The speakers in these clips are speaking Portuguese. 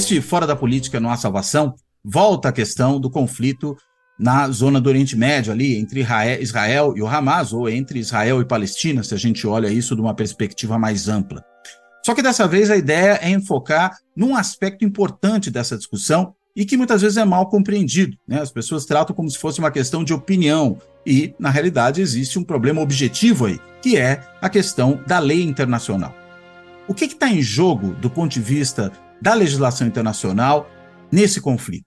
Este Fora da Política Não Há Salvação volta à questão do conflito na zona do Oriente Médio, ali entre Israel e o Hamas, ou entre Israel e Palestina, se a gente olha isso de uma perspectiva mais ampla. Só que dessa vez a ideia é enfocar num aspecto importante dessa discussão e que muitas vezes é mal compreendido. Né? As pessoas tratam como se fosse uma questão de opinião e, na realidade, existe um problema objetivo aí, que é a questão da lei internacional. O que está em jogo do ponto de vista da legislação internacional nesse conflito.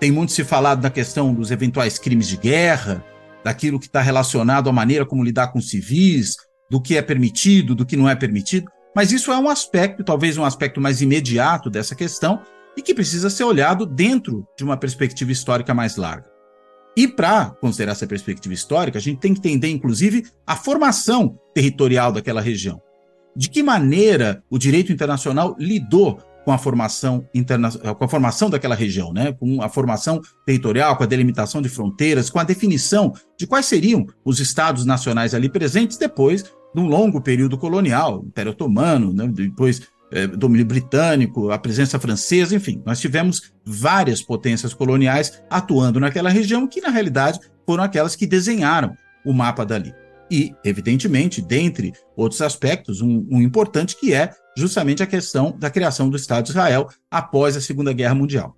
Tem muito se falado da questão dos eventuais crimes de guerra, daquilo que está relacionado à maneira como lidar com civis, do que é permitido, do que não é permitido, mas isso é um aspecto, talvez um aspecto mais imediato dessa questão e que precisa ser olhado dentro de uma perspectiva histórica mais larga. E para considerar essa perspectiva histórica, a gente tem que entender, inclusive, a formação territorial daquela região. De que maneira o direito internacional lidou com a formação interna... com a formação daquela região, né? com a formação territorial, com a delimitação de fronteiras, com a definição de quais seriam os estados nacionais ali presentes depois de um longo período colonial, Império Otomano, né? depois é, domínio britânico, a presença francesa, enfim, nós tivemos várias potências coloniais atuando naquela região que, na realidade, foram aquelas que desenharam o mapa dali. E, evidentemente, dentre outros aspectos, um, um importante que é justamente a questão da criação do Estado de Israel após a Segunda Guerra Mundial.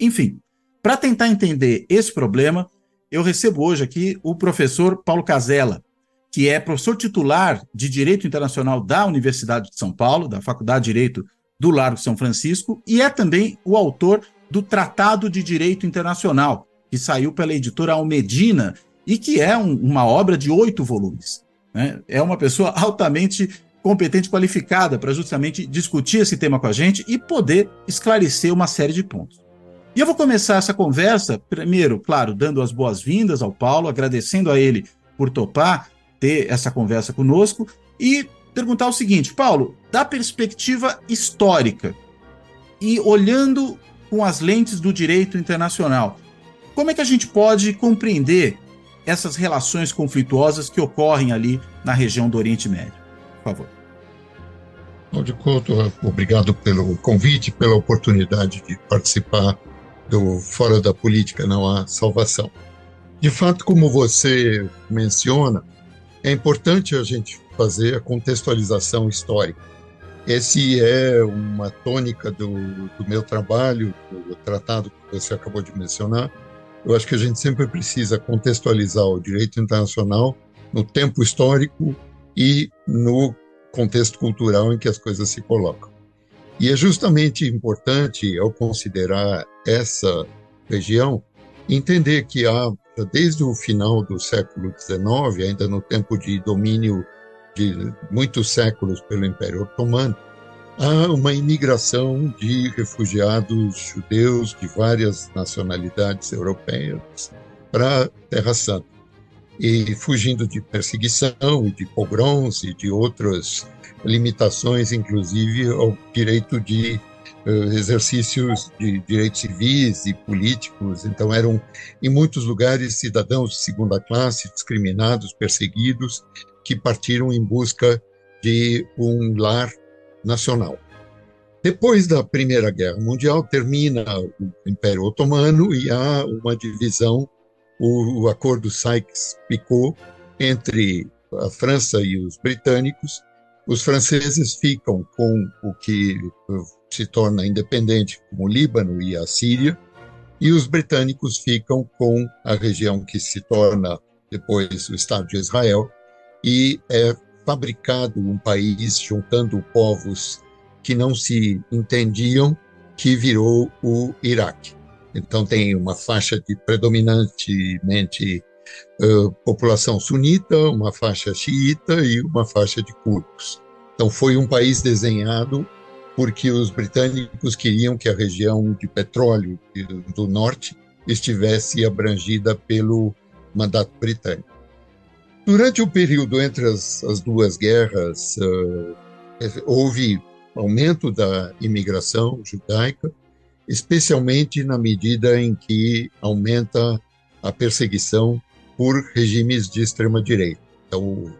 Enfim, para tentar entender esse problema, eu recebo hoje aqui o professor Paulo Casella, que é professor titular de Direito Internacional da Universidade de São Paulo, da Faculdade de Direito do Largo São Francisco, e é também o autor do Tratado de Direito Internacional, que saiu pela editora Almedina e que é um, uma obra de oito volumes. Né? É uma pessoa altamente competente, qualificada para justamente discutir esse tema com a gente e poder esclarecer uma série de pontos. E eu vou começar essa conversa, primeiro, claro, dando as boas-vindas ao Paulo, agradecendo a ele por topar ter essa conversa conosco e perguntar o seguinte: Paulo, da perspectiva histórica e olhando com as lentes do direito internacional, como é que a gente pode compreender essas relações conflituosas que ocorrem ali na região do Oriente Médio? Por favor. Cláudio Couto, obrigado pelo convite, pela oportunidade de participar do Fora da Política Não Há Salvação. De fato, como você menciona, é importante a gente fazer a contextualização histórica. Esse é uma tônica do, do meu trabalho, do tratado que você acabou de mencionar. Eu acho que a gente sempre precisa contextualizar o direito internacional no tempo histórico e no contexto cultural em que as coisas se colocam. E é justamente importante, ao considerar essa região, entender que há, desde o final do século XIX, ainda no tempo de domínio de muitos séculos pelo Império Otomano, há uma imigração de refugiados judeus de várias nacionalidades europeias para a Terra Santa e fugindo de perseguição, de pogroms e de outras limitações, inclusive ao direito de uh, exercícios de direitos civis e políticos. Então, eram, em muitos lugares, cidadãos de segunda classe, discriminados, perseguidos, que partiram em busca de um lar nacional. Depois da Primeira Guerra Mundial, termina o Império Otomano e há uma divisão o, o acordo Sykes-Picot entre a França e os britânicos. Os franceses ficam com o que se torna independente, como o Líbano e a Síria, e os britânicos ficam com a região que se torna depois o Estado de Israel, e é fabricado um país juntando povos que não se entendiam, que virou o Iraque. Então, tem uma faixa de predominantemente uh, população sunita, uma faixa xiita e uma faixa de curdos. Então, foi um país desenhado porque os britânicos queriam que a região de petróleo do norte estivesse abrangida pelo mandato britânico. Durante o período entre as, as duas guerras, uh, houve aumento da imigração judaica, especialmente na medida em que aumenta a perseguição por regimes de extrema direita. Então,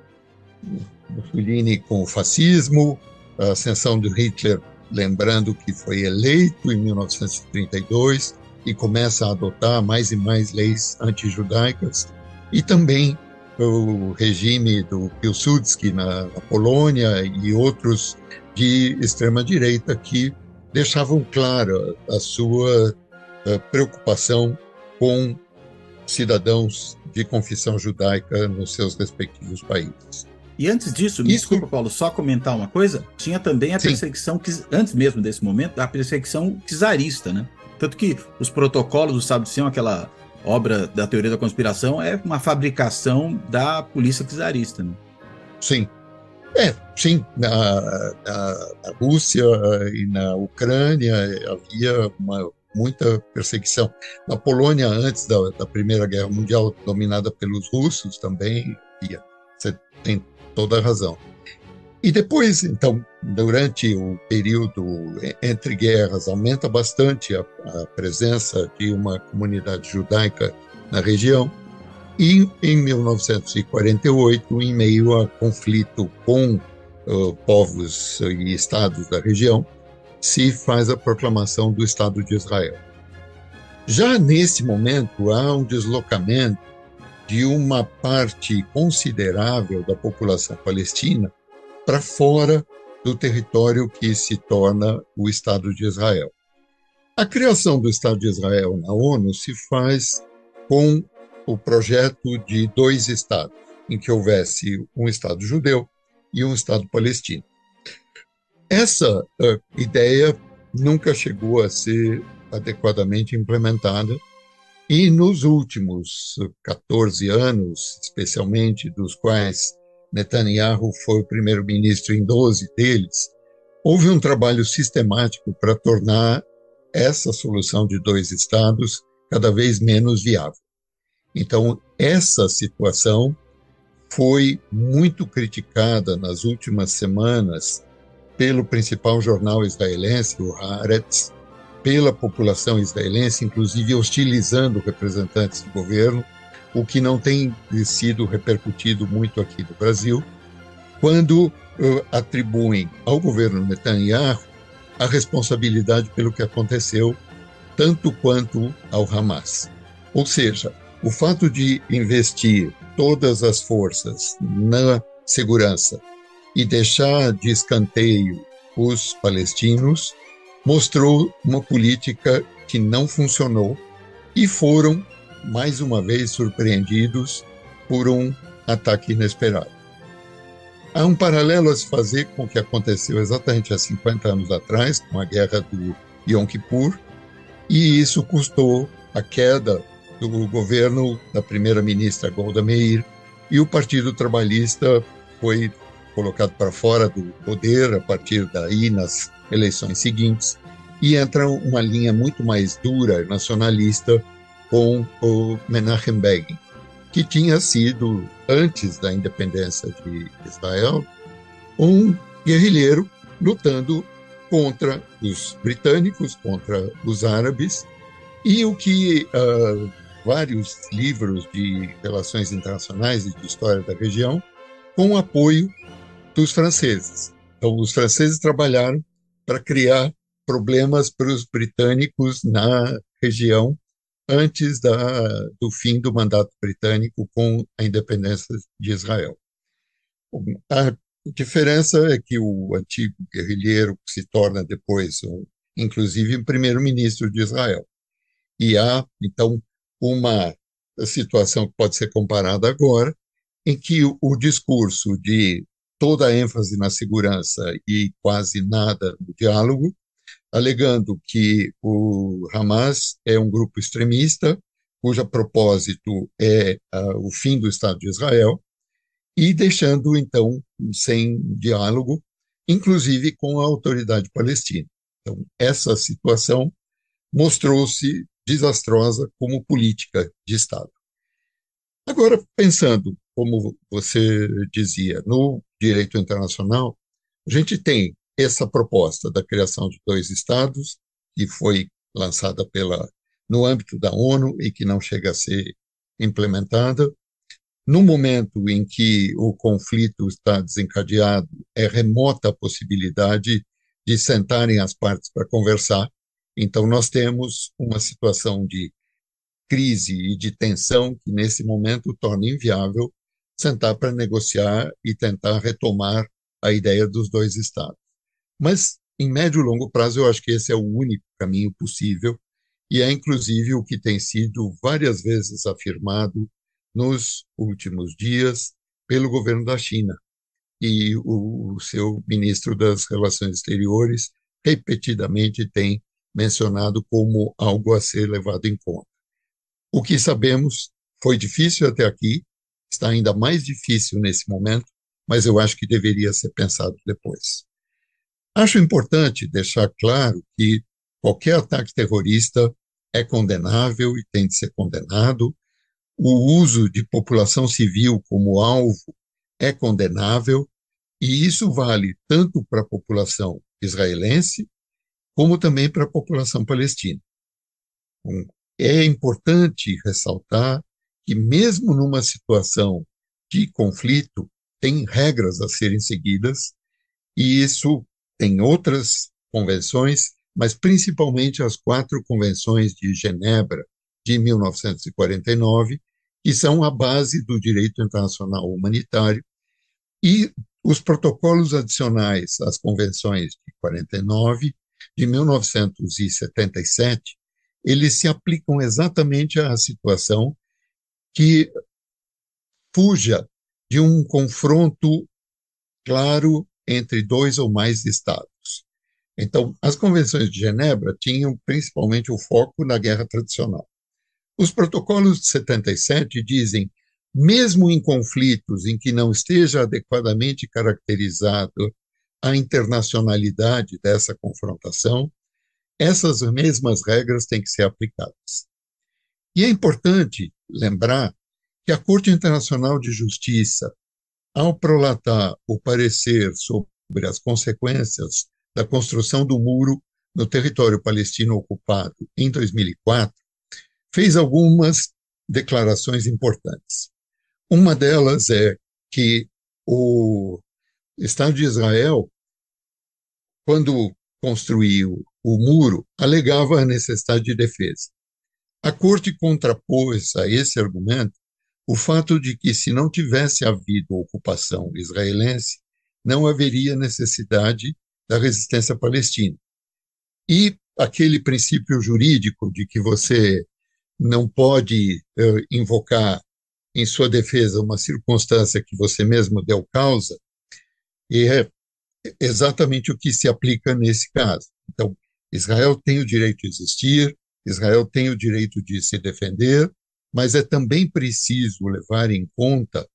Mussolini com o fascismo, a ascensão de Hitler, lembrando que foi eleito em 1932 e começa a adotar mais e mais leis antijudaicas, e também o regime do Pilsudski na, na Polônia e outros de extrema direita que deixavam clara a sua uh, preocupação com cidadãos de confissão judaica nos seus respectivos países. E antes disso, me Isso... desculpa, Paulo, só comentar uma coisa: tinha também a Sim. perseguição, antes mesmo desse momento, a perseguição czarista, né? Tanto que os protocolos do Sábado Sião, aquela obra da teoria da conspiração, é uma fabricação da polícia czarista. Né? Sim. É, sim. Na, na, na Rússia e na Ucrânia havia uma muita perseguição. Na Polônia, antes da, da, Primeira Guerra Mundial, dominada pelos russos também, ia. Você tem toda a razão. E depois, então, durante o período entre guerras, aumenta bastante a, a presença de uma comunidade judaica na região. E em 1948, em meio a conflito com uh, povos e estados da região, se faz a proclamação do Estado de Israel. Já nesse momento, há um deslocamento de uma parte considerável da população palestina para fora do território que se torna o Estado de Israel. A criação do Estado de Israel na ONU se faz com o projeto de dois Estados, em que houvesse um Estado judeu e um Estado palestino. Essa uh, ideia nunca chegou a ser adequadamente implementada e nos últimos 14 anos, especialmente dos quais Netanyahu foi o primeiro-ministro em 12 deles, houve um trabalho sistemático para tornar essa solução de dois estados cada vez menos viável. Então, essa situação foi muito criticada nas últimas semanas pelo principal jornal israelense, o Haaretz, pela população israelense, inclusive hostilizando representantes do governo, o que não tem sido repercutido muito aqui no Brasil, quando uh, atribuem ao governo Netanyahu a responsabilidade pelo que aconteceu, tanto quanto ao Hamas. Ou seja, o fato de investir todas as forças na segurança e deixar de escanteio os palestinos mostrou uma política que não funcionou e foram mais uma vez surpreendidos por um ataque inesperado. Há um paralelo a se fazer com o que aconteceu exatamente há 50 anos atrás, com a guerra do Yom Kippur, e isso custou a queda do governo da primeira-ministra Golda Meir, e o Partido Trabalhista foi colocado para fora do poder a partir daí nas eleições seguintes, e entra uma linha muito mais dura nacionalista com o Menachem Begin, que tinha sido, antes da independência de Israel, um guerrilheiro lutando contra os britânicos, contra os árabes, e o que uh, vários livros de relações internacionais e de história da região, com o apoio dos franceses. Então, os franceses trabalharam para criar problemas para os britânicos na região antes da, do fim do mandato britânico com a independência de Israel. A diferença é que o antigo guerrilheiro se torna depois, inclusive, um primeiro-ministro de Israel. E há, então, uma situação que pode ser comparada agora, em que o, discurso de toda a ênfase na segurança e quase nada no diálogo alegando que o Hamas é um grupo extremista, cujo propósito é uh, o fim do Estado de Israel, e deixando, então, sem diálogo, inclusive com a autoridade palestina. Então, essa situação mostrou-se desastrosa como política de Estado. Agora, pensando, como você dizia, no direito internacional, a gente tem essa proposta da criação de dois estados, que foi lançada pela no âmbito da ONU e que não chega a ser implementada. No momento em que o conflito está desencadeado, é remota a possibilidade de sentarem as partes para conversar. Então, nós temos uma situação de crise e de tensão que, nesse momento, torna inviável sentar para negociar e tentar retomar a ideia dos dois Estados. Mas, em médio e longo prazo, eu acho que esse é o único caminho possível e é, inclusive, o que tem sido várias vezes afirmado nos últimos dias pelo governo da China. E o, o seu ministro das Relações Exteriores repetidamente tem mencionado como algo a ser levado em conta. O que sabemos foi difícil até aqui, está ainda mais difícil nesse momento, mas eu acho que deveria ser pensado depois. Acho importante deixar claro que qualquer ataque terrorista é condenável e tem de ser condenado. O uso de população civil como alvo é condenável, e isso vale tanto para a população israelense como também para a população palestina. É importante ressaltar que, mesmo numa situação de conflito, tem regras a serem seguidas, e isso tem outras convenções, mas principalmente as quatro convenções de Genebra de 1949, que são a base do direito internacional humanitário, e os protocolos adicionais às convenções de 49, de 1977, eles se aplicam exatamente à situação que fuja de um confronto claro entre dois ou mais estados. Então, as convenções de Genebra tinham principalmente o foco na guerra tradicional. Os protocolos de 77 dizem, mesmo em conflitos em que não esteja adequadamente caracterizado a internacionalidade dessa confrontação, essas mesmas regras têm que ser aplicadas. E é importante lembrar que a Corte Internacional de Justiça, ao prolatar o parecer sobre as consequências da construção do muro no território palestino ocupado em 2004, fez algumas declarações importantes. Uma delas é que o Estado de Israel, quando construiu o muro, alegava a necessidade de defesa. A corte contrapôs a esse argumento o fato de que, se não tivesse havido ocupação israelense, não haveria necessidade da resistência palestina. E aquele princípio jurídico de que você não pode uh, invocar em sua defesa uma circunstância que você mesmo deu causa, é exatamente o que se aplica nesse caso. Então, Israel tem o direito de existir, Israel tem o direito de se defender, mas é também preciso levar em conta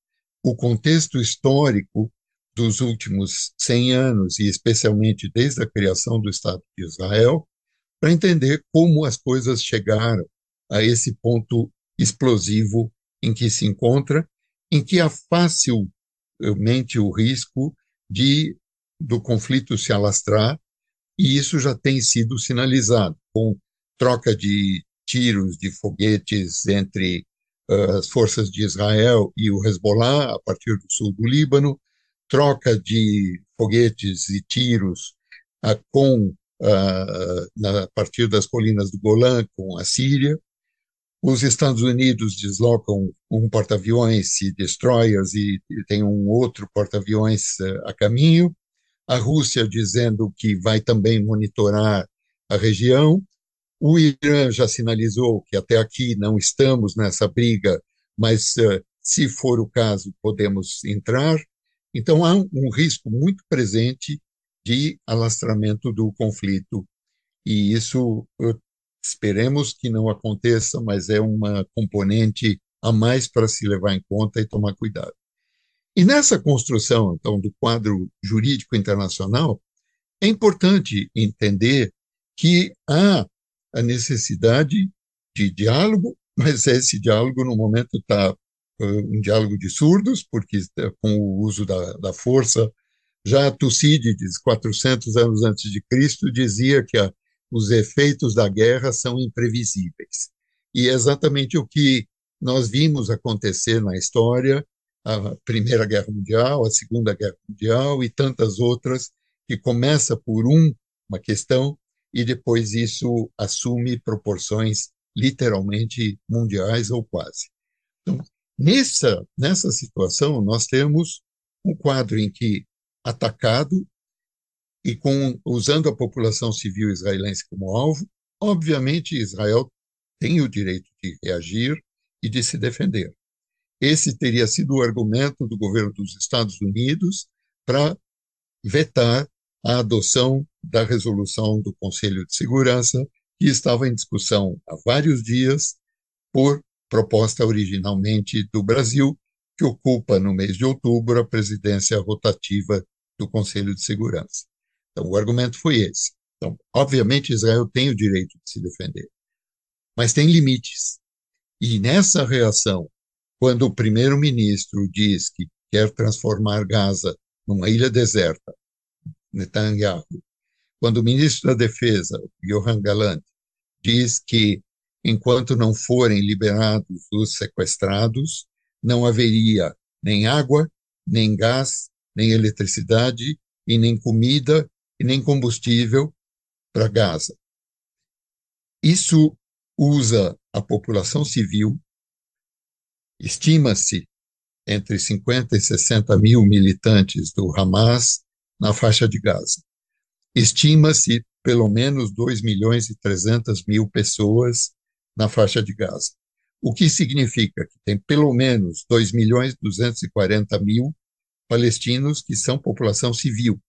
o contexto histórico dos últimos 100 anos, e especialmente desde a criação do Estado de Israel, para entender como as coisas chegaram a esse ponto explosivo em que se encontra, em que há facilmente o risco de do conflito se alastrar, e isso já tem sido sinalizado com troca de tiros de foguetes entre uh, as forças de Israel e o Hezbollah a partir do sul do Líbano, troca de foguetes e tiros uh, com uh, na, a partir das colinas do Golã com a Síria. Os Estados Unidos deslocam um porta-aviões e destroyers e, tem um outro porta-aviões uh, a caminho. A Rússia dizendo que vai também monitorar a região. O Irã já sinalizou que até aqui não estamos nessa briga, mas uh, se for o caso, podemos entrar. Então, há um risco muito presente de alastramento do conflito. E isso esperemos que não aconteça, mas é uma componente a mais para se levar em conta e tomar cuidado. E nessa construção, então, do quadro jurídico internacional, é importante entender que há a necessidade de diálogo, mas esse diálogo, no momento, está um diálogo de surdos, porque com o uso da, da força, já Tucídides, 400 anos antes de Cristo, dizia que a, os efeitos da guerra são imprevisíveis. E é exatamente o que nós vimos acontecer na história, a Primeira Guerra Mundial, a Segunda Guerra Mundial e tantas outras, que começa por um, uma questão e depois isso assume proporções literalmente mundiais ou quase. Então, nessa, nessa situação, nós temos um quadro em que, atacado e com, usando a população civil israelense como alvo, obviamente Israel tem o direito de reagir e de se defender. Esse teria sido o argumento do governo dos Estados Unidos para vetar a adoção da resolução do Conselho de Segurança, que estava em discussão há vários dias por proposta originalmente do Brasil, que ocupa no mês de outubro a presidência rotativa do Conselho de Segurança. Então, o argumento foi esse. Então, obviamente, Israel tem o direito de se defender, mas tem limites. E nessa reação, quando o primeiro-ministro diz que quer transformar Gaza numa ilha deserta, Netanyahu, quando o ministro da Defesa, Johan Gallant, diz que enquanto não forem liberados os sequestrados, não haveria nem água, nem gás, nem eletricidade, e nem comida, e nem combustível para Gaza. Isso usa a população civil, estima-se entre 50 e 60 mil militantes do Hamas na faixa de Gaza. Estima-se pelo menos 2 milhões e 300 mil pessoas na faixa de Gaza, o que significa que tem pelo menos 2 milhões e 240 mil palestinos que são população civil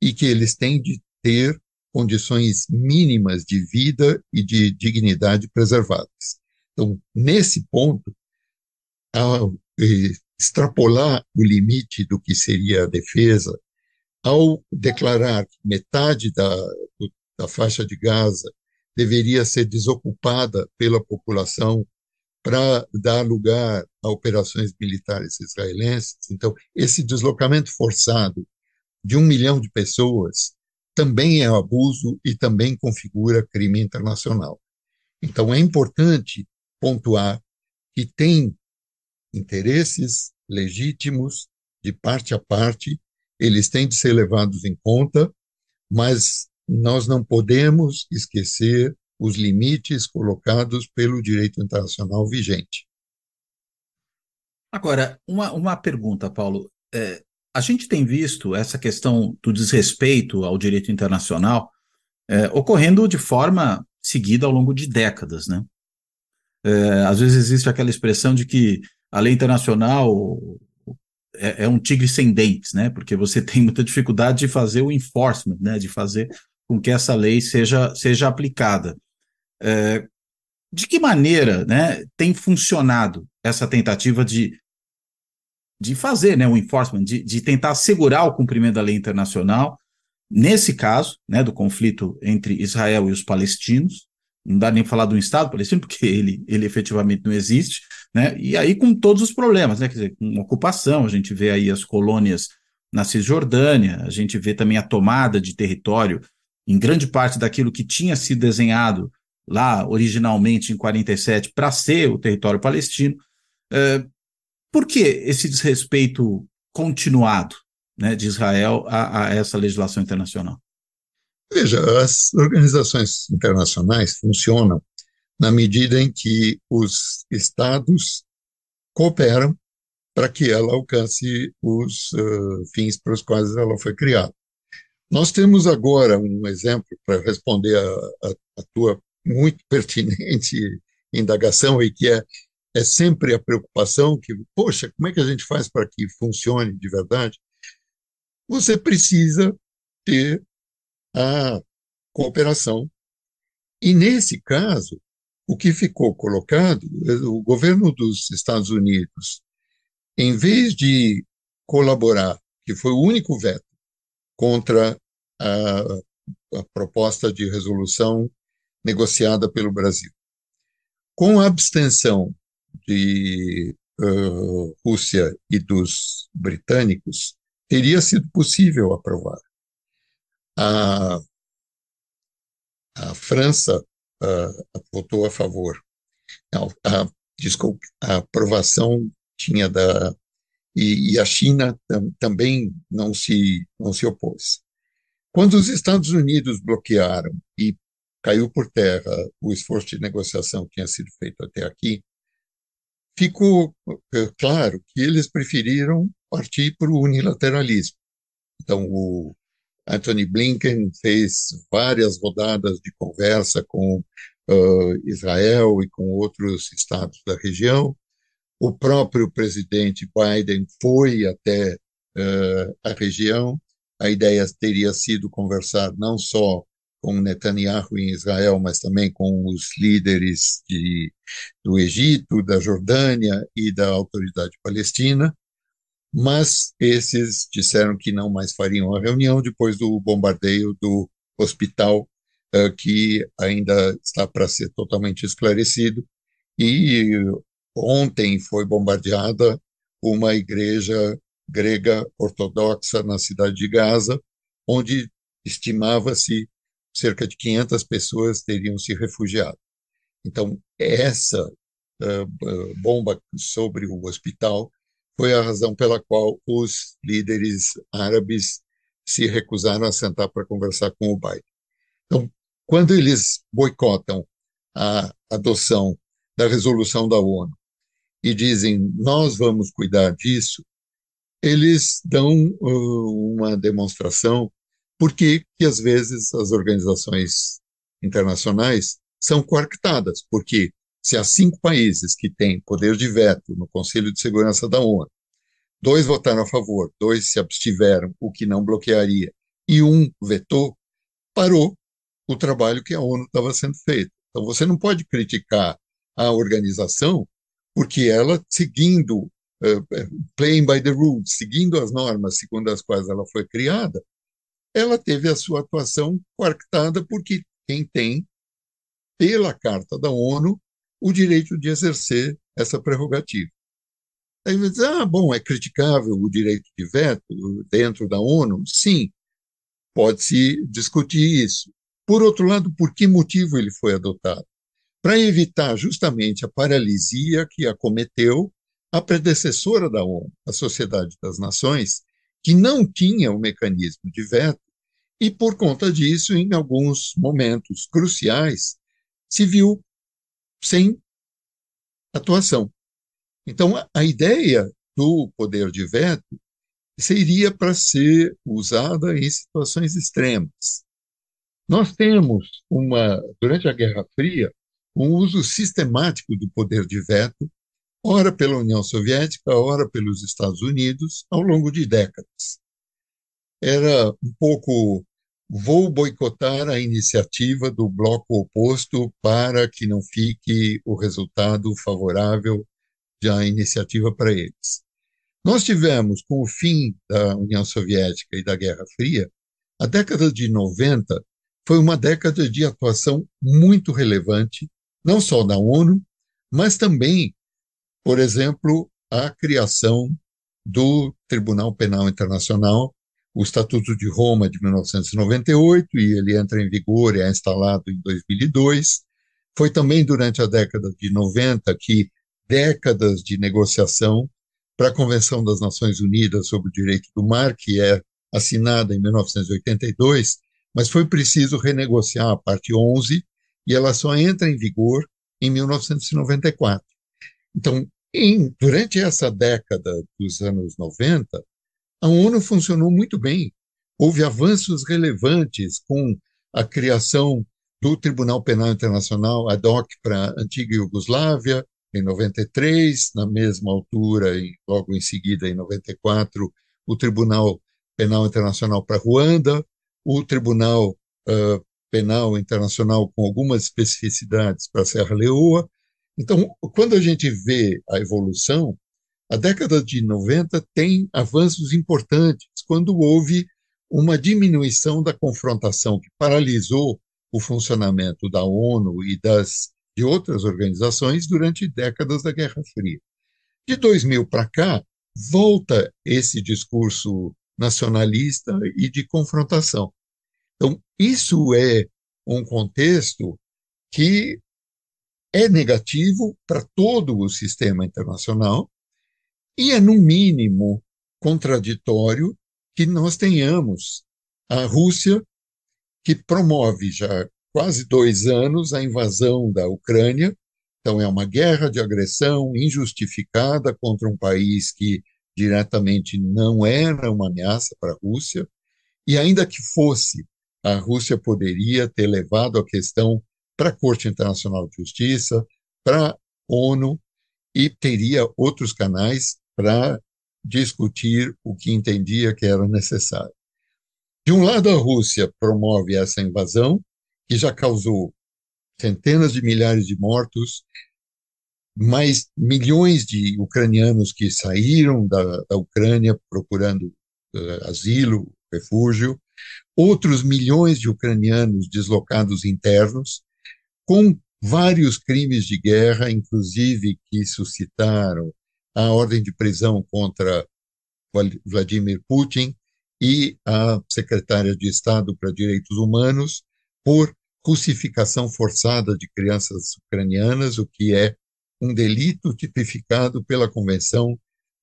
e que eles têm de ter condições mínimas de vida e de dignidade preservadas. Então, nesse ponto, ao eh, extrapolar o limite do que seria a defesa ao declarar que metade da, da faixa de Gaza deveria ser desocupada pela população para dar lugar a operações militares israelenses. Então, esse deslocamento forçado de um milhão de pessoas também é abuso e também configura crime internacional. Então, é importante pontuar que tem interesses legítimos de parte a parte eles têm de ser levados em conta, mas nós não podemos esquecer os limites colocados pelo direito internacional vigente. Agora, uma, uma pergunta, Paulo. É, a gente tem visto essa questão do desrespeito ao direito internacional é, ocorrendo de forma seguida ao longo de décadas, né? É, às vezes existe aquela expressão de que a lei internacional é, é, um tigre sem dentes, né? Porque você tem muita dificuldade de fazer o enforcement, né? De fazer com que essa lei seja, seja aplicada. É, de que maneira né, tem funcionado essa tentativa de, de fazer né, o enforcement, de, de tentar assegurar o cumprimento da lei internacional, nesse caso, né, do conflito entre Israel e os palestinos, não dá nem falar do Estado palestino, porque ele, ele efetivamente não existe, né? E aí com todos os problemas, né? Quer dizer, com ocupação, a gente vê aí as colônias na Cisjordânia, a gente vê também a tomada de território em grande parte daquilo que tinha sido desenhado lá originalmente em 47 para ser o território palestino. É, por que esse desrespeito continuado né, de Israel a, a essa legislação internacional? Veja, as organizações internacionais funcionam na medida em que os estados cooperam para que ela alcance os uh, fins para os quais ela foi criada. Nós temos agora um exemplo para responder a, a, a, tua muito pertinente indagação e que é, é sempre a preocupação que, poxa, como é que a gente faz para que funcione de verdade? Você precisa ter a cooperação. E nesse caso, o que ficou colocado, o governo dos Estados Unidos, em vez de colaborar, que foi o único veto contra a, a proposta de resolução negociada pelo Brasil. Com a abstenção de uh, Rússia e dos britânicos, teria sido possível aprovar. A, a França uh, votou a favor. A, desculpe, a aprovação tinha da e, e a China tam, também não se não se opôs. Quando os Estados Unidos bloquearam e caiu por terra o esforço de negociação que tinha sido feito até aqui, ficou é, claro que eles preferiram partir para o unilateralismo. Então, o Anthony Blinken fez várias rodadas de conversa com uh, Israel e com outros estados da região. O próprio presidente Biden foi até uh, a região. A ideia teria sido conversar não só com Netanyahu em Israel, mas também com os líderes de, do Egito, da Jordânia e da autoridade palestina, mas esses disseram que não mais fariam a reunião depois do bombardeio do hospital, uh, que ainda está para ser totalmente esclarecido, e ontem foi bombardeada uma igreja grega ortodoxa na cidade de Gaza, onde estimava-se cerca de 500 pessoas teriam se refugiado. Então, essa uh, bomba sobre o hospital foi a razão pela qual os líderes árabes se recusaram a sentar para conversar com o Biden. Então, quando eles boicotam a adoção da resolução da ONU e dizem nós vamos cuidar disso, eles dão uh, uma demonstração por que, às vezes as organizações internacionais são coartadas, porque se há cinco países que têm poder de veto no Conselho de Segurança da ONU, dois votaram a favor, dois se abstiveram, o que não bloquearia, e um vetou, parou o trabalho que a ONU estava sendo feito. Então você não pode criticar a organização porque ela, seguindo, uh, playing by the rules, seguindo as normas segundo as quais ela foi criada, ela teve a sua atuação coartada porque quem tem, pela Carta da ONU, o direito de exercer essa prerrogativa. Aí você diz, ah, bom, é criticável o direito de veto dentro da ONU? Sim, pode-se discutir isso. Por outro lado, por que motivo ele foi adotado? Para evitar justamente a paralisia que acometeu a predecessora da ONU, a Sociedade das Nações, que não tinha o mecanismo de veto e, por conta disso, em alguns momentos cruciais, se viu sem atuação. Então, a ideia do poder de veto seria para ser usada em situações extremas. Nós temos uma, durante a Guerra Fria, um uso sistemático do poder de veto, ora pela União Soviética, ora pelos Estados Unidos, ao longo de décadas era um pouco vou boicotar a iniciativa do bloco oposto para que não fique o resultado favorável da iniciativa para eles. Nós tivemos, com o fim da União Soviética e da Guerra Fria, a década de 90 foi uma década de atuação muito relevante, não só da ONU, mas também, por exemplo, a criação do Tribunal Penal Internacional, o Estatuto de Roma de 1998 e ele entra em vigor e é instalado em 2002. Foi também durante a década de 90 que décadas de negociação para a Convenção das Nações Unidas sobre o Direito do Mar, que é assinada em 1982, mas foi preciso renegociar a parte 11 e ela só entra em vigor em 1994. Então, em, durante essa década dos anos 90, a ONU funcionou muito bem. Houve avanços relevantes com a criação do Tribunal Penal Internacional ad hoc para a antiga Iugoslávia, em 93, na mesma altura, e logo em seguida, em 94, o Tribunal Penal Internacional para Ruanda, o Tribunal uh, Penal Internacional com algumas especificidades para Serra Leoa. Então, quando a gente vê a evolução, a década de 90 tem avanços importantes, quando houve uma diminuição da confrontação que paralisou o funcionamento da ONU e das de outras organizações durante décadas da Guerra Fria. De 2000 para cá, volta esse discurso nacionalista e de confrontação. Então, isso é um contexto que é negativo para todo o sistema internacional e é, no mínimo, contraditório que nós tenhamos a Rússia, que promove já quase dois anos a invasão da Ucrânia. Então, é uma guerra de agressão injustificada contra um país que diretamente não era uma ameaça para a Rússia. E, ainda que fosse, a Rússia poderia ter levado a questão para a Corte Internacional de Justiça, para a ONU, e teria outros canais para discutir o que entendia que era necessário. De um lado, a Rússia promove essa invasão, que já causou centenas de milhares de mortos, mais milhões de ucranianos que saíram da, da Ucrânia procurando uh, asilo, refúgio, outros milhões de ucranianos deslocados internos, com vários crimes de guerra, inclusive que suscitaram a ordem de prisão contra Vladimir Putin e a secretária de Estado para Direitos Humanos por crucificação forçada de crianças ucranianas, o que é um delito tipificado pela Convenção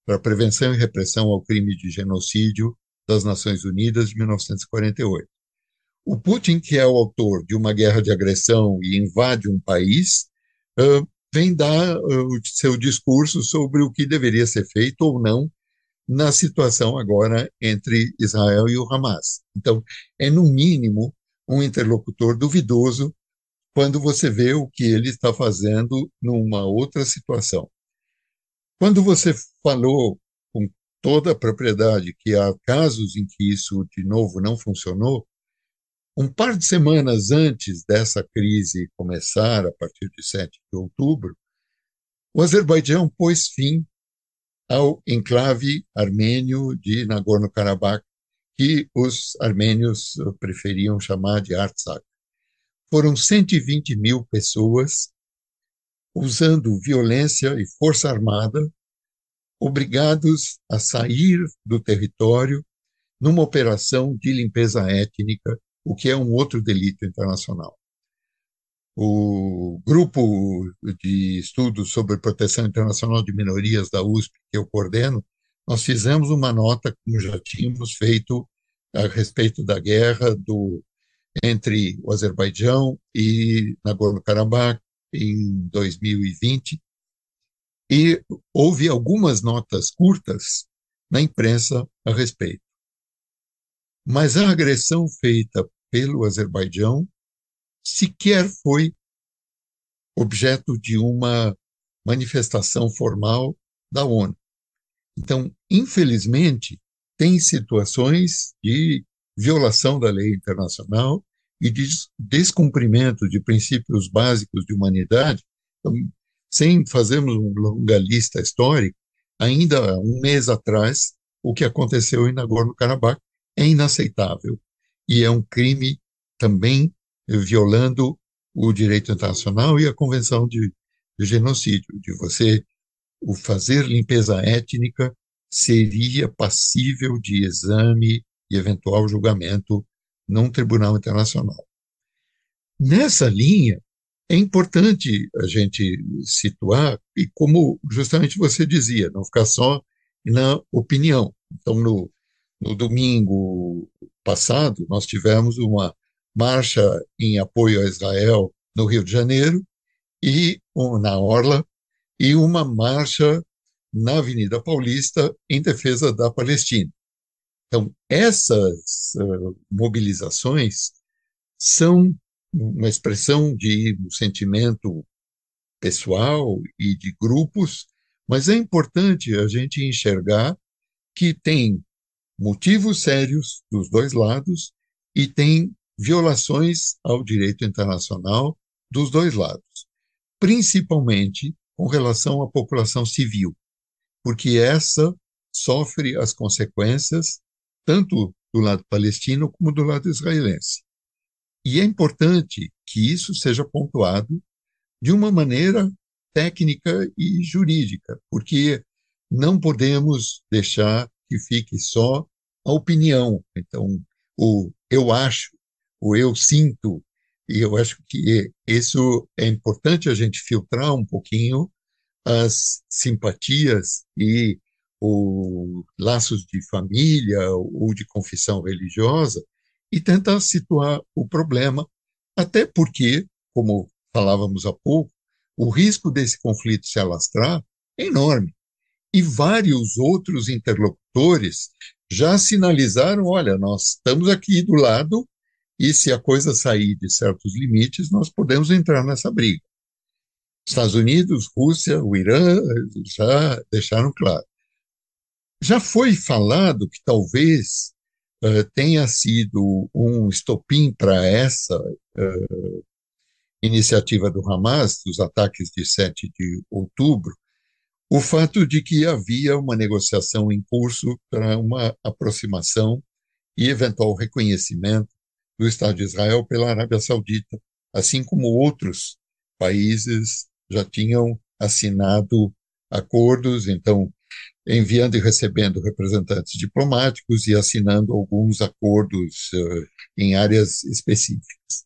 para a Prevenção e Repressão ao Crime de Genocídio das Nações Unidas de 1948. O Putin, que é o autor de uma guerra de agressão e invade um país, vem dar uh, o seu discurso sobre o que deveria ser feito ou não na situação agora entre Israel e o Hamas. Então, é no mínimo um interlocutor duvidoso quando você vê o que ele está fazendo numa outra situação. Quando você falou com toda a propriedade que há casos em que isso de novo não funcionou, um par de semanas antes dessa crise começar, a partir de 7 de outubro, o Azerbaijão pôs fim ao enclave armênio de Nagorno-Karabakh, que os armênios preferiam chamar de Artsakh. Foram 120 mil pessoas usando violência e força armada, obrigados a sair do território numa operação de limpeza étnica o que é um outro delito internacional. O grupo de estudos sobre proteção internacional de minorias da USP, que eu coordeno, nós fizemos uma nota, como já tínhamos feito, a respeito da guerra do, entre o Azerbaijão e Nagorno-Karabakh em 2020, e houve algumas notas curtas na imprensa a respeito. Mas a agressão feita pelo Azerbaijão sequer foi objeto de uma manifestação formal da ONU. Então, infelizmente, tem situações de violação da lei internacional e de descumprimento de princípios básicos de humanidade. Então, sem fazermos uma longa lista histórica, ainda um mês atrás, o que aconteceu em Nagorno-Karabakh é inaceitável e é um crime também violando o direito internacional e a Convenção de, de Genocídio, de você o fazer limpeza étnica seria passível de exame e eventual julgamento num tribunal internacional. Nessa linha, é importante a gente situar, e como justamente você dizia, não ficar só na opinião. Então, no, no domingo passado, nós tivemos uma marcha em apoio a Israel no Rio de Janeiro e na Orla e uma marcha na Avenida Paulista em defesa da Palestina. Então, essas uh, mobilizações são uma expressão de um sentimento pessoal e de grupos, mas é importante a gente enxergar que tem motivos sérios dos dois lados e tem violações ao direito internacional dos dois lados, principalmente com relação à população civil. porque essa sofre as consequências tanto do lado palestino como do lado israelense. E é importante que isso seja pontuado de uma maneira técnica e jurídica, porque não podemos deixar que fique só a opinião. Então, o eu acho, o eu sinto, e eu acho que isso é importante a gente filtrar um pouquinho as simpatias e os laços de família ou de confissão religiosa e tentar situar o problema, até porque, como falávamos há pouco, o risco desse conflito se alastrar é enorme. E vários outros interlocutores já sinalizaram: olha, nós estamos aqui do lado e se a coisa sair de certos limites, nós podemos entrar nessa briga. Estados Unidos, Rússia, o Irã já deixaram claro. Já foi falado que talvez uh, tenha sido um estopim para essa uh, iniciativa do Hamas, dos ataques de 7 de outubro, o fato de que havia uma negociação em curso para uma aproximação e eventual reconhecimento do Estado de Israel pela Arábia Saudita, assim como outros países já tinham assinado acordos, então enviando e recebendo representantes diplomáticos e assinando alguns acordos uh, em áreas específicas.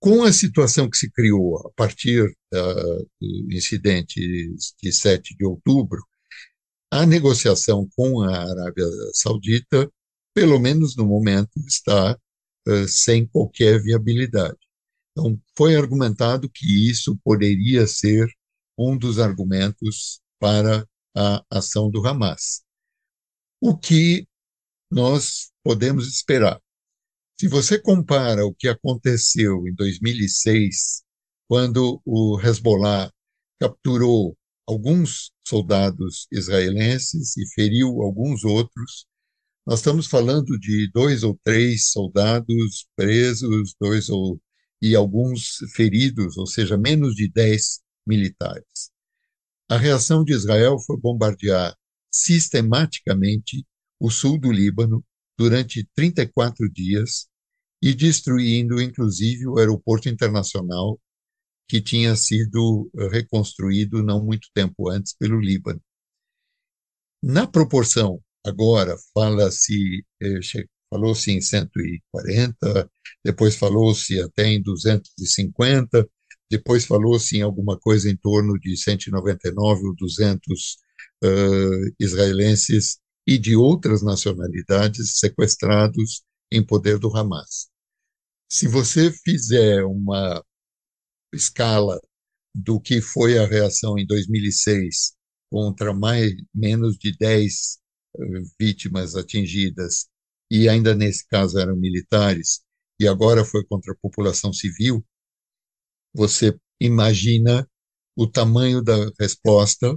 Com a situação que se criou a partir uh, do incidente de 7 de outubro, a negociação com a Arábia Saudita, pelo menos no momento, está uh, sem qualquer viabilidade. Então, foi argumentado que isso poderia ser um dos argumentos para a ação do Hamas. O que nós podemos esperar? Se você compara o que aconteceu em 2006, quando o Hezbollah capturou alguns soldados israelenses e feriu alguns outros, nós estamos falando de dois ou três soldados presos, dois ou e alguns feridos, ou seja, menos de dez militares. A reação de Israel foi bombardear sistematicamente o sul do Líbano durante 34 dias e destruindo, inclusive, o aeroporto internacional que tinha sido eh, reconstruído não muito tempo antes pelo Líbano. Na proporção, agora, fala-se, eh, falou-se em 140, depois falou-se até em 250, depois falou-se em alguma coisa em torno de 199 ou 200 uh, israelenses e de outras nacionalidades sequestrados em poder do Hamas. Se você fizer uma escala do que foi a reação em 2006 contra mais menos de 10 uh, vítimas atingidas e ainda nesse caso eram militares e agora foi contra a população civil, você imagina o tamanho da resposta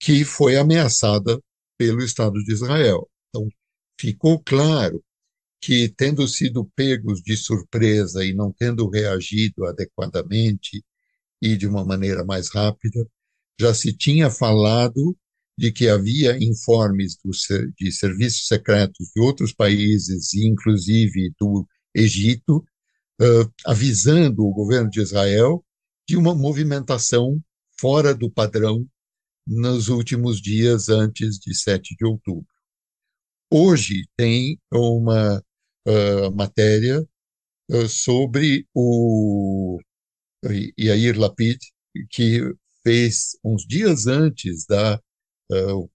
que foi ameaçada pelo Estado de Israel. Então, ficou claro que, tendo sido pegos de surpresa e não tendo reagido adequadamente e de uma maneira mais rápida, já se tinha falado de que havia informes do, de serviços secretos de outros países, inclusive do Egito, uh, avisando o governo de Israel de uma movimentação fora do padrão nos últimos dias antes de 7 de outubro. Hoje tem uma uh, matéria uh, sobre o Yair Lapid, que fez uns dias antes da uh,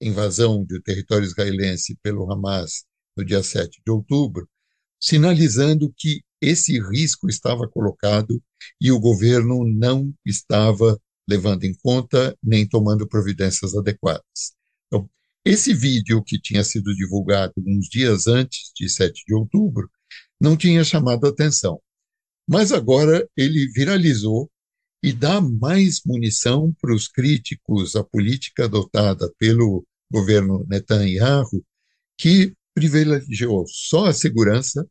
invasão do território israelense pelo Hamas no dia 7 de outubro, sinalizando que esse risco estava colocado e o governo não estava levando em conta nem tomando providências adequadas. Então, esse vídeo que tinha sido divulgado uns dias antes de 7 de outubro não tinha chamado atenção. Mas agora ele viralizou e dá mais munição para os críticos à política adotada pelo governo Netanyahu, que privilegiou só a segurança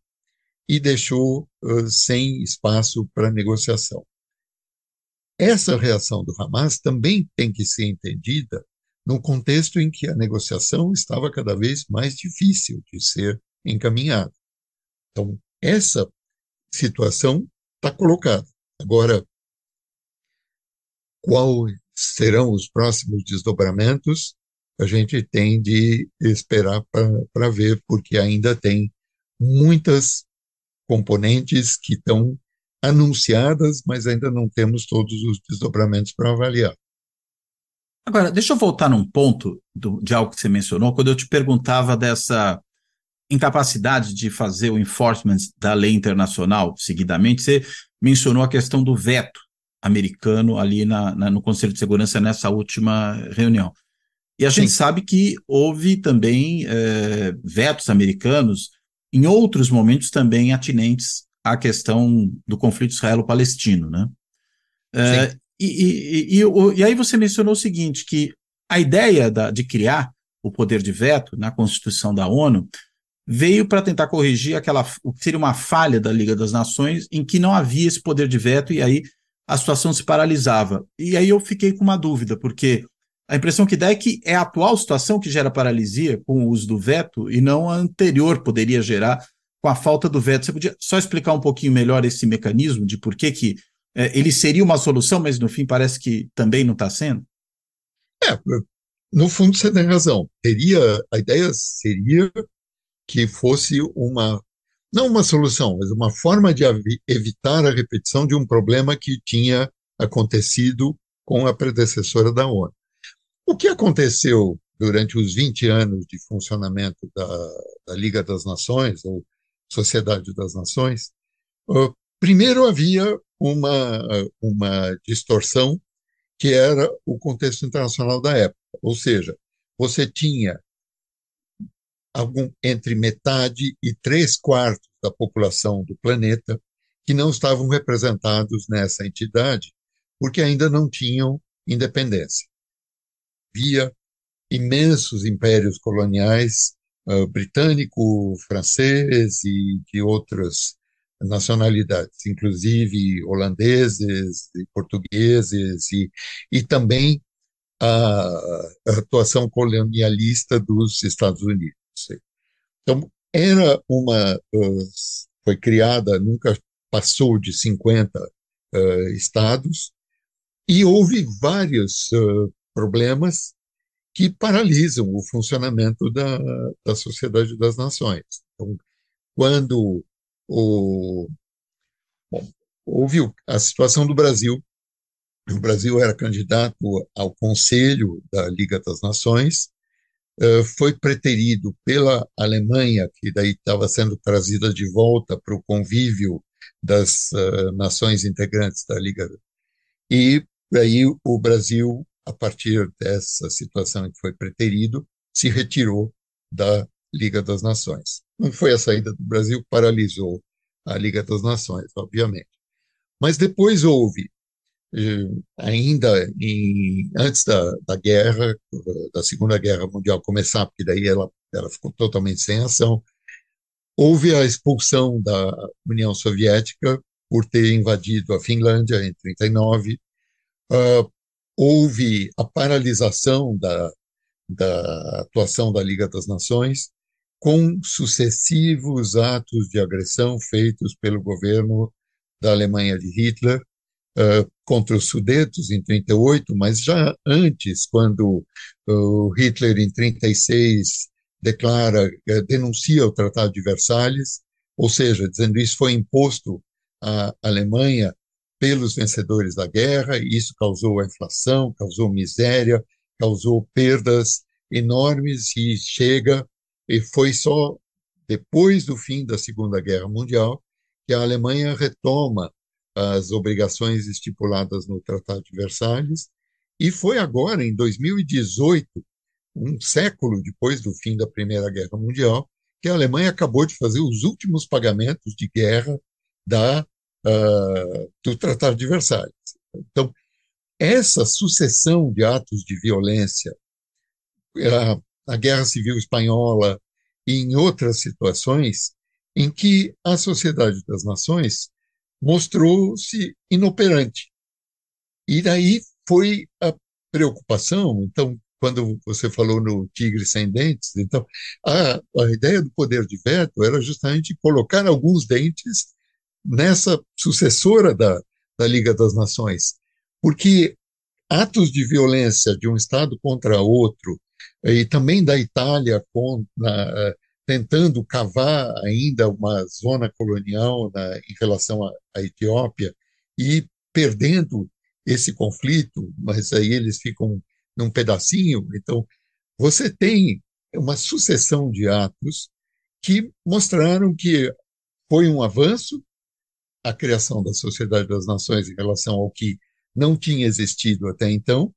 e deixou uh, sem espaço para negociação. Essa reação do Hamas também tem que ser entendida num contexto em que a negociação estava cada vez mais difícil de ser encaminhada. Então, essa situação está colocada. Agora, quais serão os próximos desdobramentos? A gente tem de esperar para ver, porque ainda tem muitas componentes que estão anunciadas, mas ainda não temos todos os desdobramentos para avaliar. Agora, deixa eu voltar num ponto do, de algo que você mencionou, quando eu te perguntava dessa incapacidade de fazer o enforcement da lei internacional seguidamente, você mencionou a questão do veto americano ali na, na, no Conselho de Segurança nessa última reunião. E a Sim. gente sabe que houve também é, vetos americanos em outros momentos também atinentes à questão do conflito israelo-palestino, né? É, e, e, e, e, aí você mencionou o seguinte, que a ideia da, de criar o poder de veto na Constituição da ONU veio para tentar corrigir aquela o que seria uma falha da Liga das Nações em que não havia esse poder de veto e aí a situação se paralisava. E aí eu fiquei com uma dúvida, porque a impressão que dá é que é a atual situação que gera paralisia com o uso do veto e não a anterior poderia gerar com a falta do veto. Você podia só explicar um pouquinho melhor esse mecanismo de por que, que ele seria uma solução, mas no fim parece que também não está sendo? É, no fundo você tem razão. Teria, a ideia seria que fosse uma, não uma solução, mas uma forma de evitar a repetição de um problema que tinha acontecido com a predecessora da ONU. O que aconteceu durante os 20 anos de funcionamento da, da Liga das Nações, ou Sociedade das Nações, primeiro havia uma, uma distorção que era o contexto internacional da época, ou seja, você tinha algum, entre metade e três quartos da população do planeta que não estavam representados nessa entidade porque ainda não tinham independência. Via imensos impérios coloniais uh, britânico, francês e de outras nacionalidades, inclusive holandeses portugueses e, e também a, a atuação colonialista dos Estados Unidos. Então, era uma, uh, foi criada, nunca passou de 50 uh, estados, e houve vários uh, problemas que paralisam o funcionamento da, da Sociedade das Nações. Então, quando o, bom, houve a situação do Brasil, o Brasil era candidato ao Conselho da Liga das Nações, foi preterido pela Alemanha, que daí estava sendo trazida de volta para o convívio das uh, nações integrantes da Liga. E aí o Brasil a partir dessa situação em que foi preterido, se retirou da Liga das Nações. Não foi a saída do Brasil que paralisou a Liga das Nações, obviamente. Mas depois houve, eh, ainda em, antes da, da guerra, da Segunda Guerra Mundial começar, porque daí ela, ela ficou totalmente sem ação, houve a expulsão da União Soviética por ter invadido a Finlândia em 1939, uh, houve a paralisação da, da atuação da Liga das Nações, com sucessivos atos de agressão feitos pelo governo da Alemanha de Hitler uh, contra os Sudetos em 38, mas já antes, quando uh, Hitler em 36 declara, uh, denuncia o Tratado de Versalhes, ou seja, dizendo isso foi imposto à Alemanha pelos vencedores da guerra, e isso causou inflação, causou miséria, causou perdas enormes e chega e foi só depois do fim da Segunda Guerra Mundial que a Alemanha retoma as obrigações estipuladas no Tratado de Versalhes e foi agora em 2018, um século depois do fim da Primeira Guerra Mundial, que a Alemanha acabou de fazer os últimos pagamentos de guerra da uh, do Tratado de Versalhes. Então, essa sucessão de atos de violência, a Guerra Civil Espanhola e em outras situações, em que a Sociedade das Nações mostrou-se inoperante. E daí foi a preocupação, então, quando você falou no tigre sem dentes, então a, a ideia do poder de veto era justamente colocar alguns dentes nessa sucessora da, da Liga das Nações, porque atos de violência de um Estado contra outro, e também da Itália com, na, tentando cavar ainda uma zona colonial na, em relação à Etiópia e perdendo esse conflito, mas aí eles ficam num pedacinho. Então, você tem uma sucessão de atos que mostraram que foi um avanço a criação da Sociedade das Nações em relação ao que não tinha existido até então,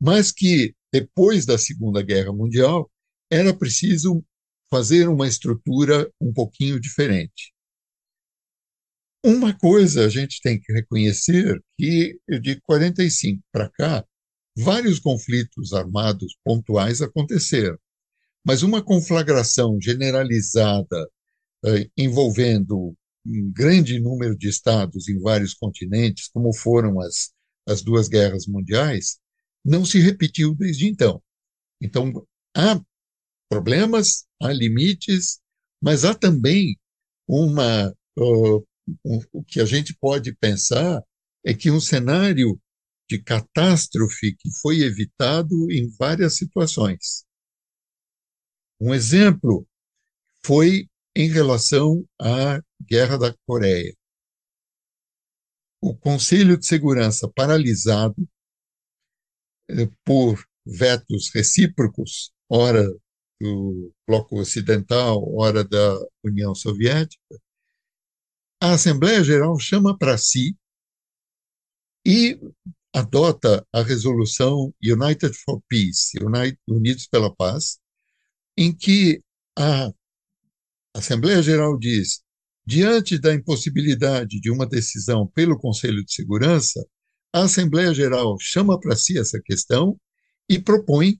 mas que depois da Segunda Guerra Mundial era preciso fazer uma estrutura um pouquinho diferente. Uma coisa a gente tem que reconhecer que de 45 para cá vários conflitos armados pontuais aconteceram, mas uma conflagração generalizada eh, envolvendo um grande número de estados em vários continentes, como foram as, as duas guerras mundiais, não se repetiu desde então. Então, há problemas, há limites, mas há também uma. Uh, um, o que a gente pode pensar é que um cenário de catástrofe que foi evitado em várias situações. Um exemplo foi em relação à Guerra da Coreia. O Conselho de Segurança paralisado por vetos recíprocos, ora do Bloco Ocidental, ora da União Soviética, a Assembleia Geral chama para si e adota a resolução United for Peace, Unidos pela Paz, em que a Assembleia Geral diz: diante da impossibilidade de uma decisão pelo Conselho de Segurança, a Assembleia Geral chama para si essa questão e propõe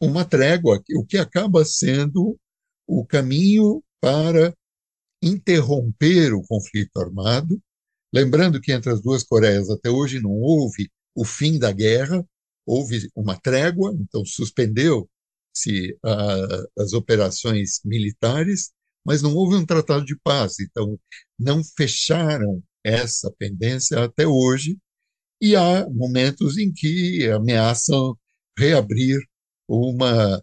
uma trégua, o que acaba sendo o caminho para interromper o conflito armado. Lembrando que entre as duas Coreias até hoje não houve o fim da guerra, houve uma trégua, então suspendeu-se as operações militares, mas não houve um tratado de paz, então não fecharam essa pendência até hoje, e há momentos em que ameaçam reabrir uma.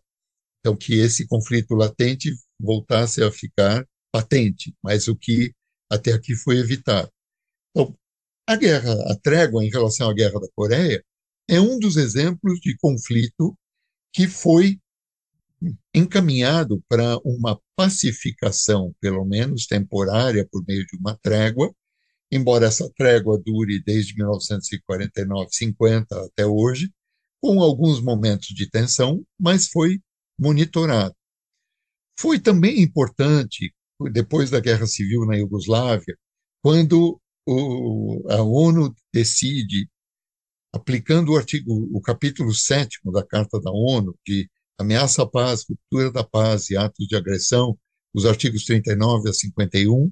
Então, que esse conflito latente voltasse a ficar patente, mas o que até aqui foi evitado. Então, a guerra, a trégua em relação à guerra da Coreia, é um dos exemplos de conflito que foi encaminhado para uma pacificação, pelo menos temporária, por meio de uma trégua, embora essa trégua dure desde 1949, 50 até hoje, com alguns momentos de tensão, mas foi monitorado. Foi também importante, depois da Guerra Civil na Iugoslávia, quando o, a ONU decide, aplicando o artigo, o capítulo 7 da Carta da ONU, de ameaça à paz, ruptura da paz e atos de agressão, os artigos 39 a 51,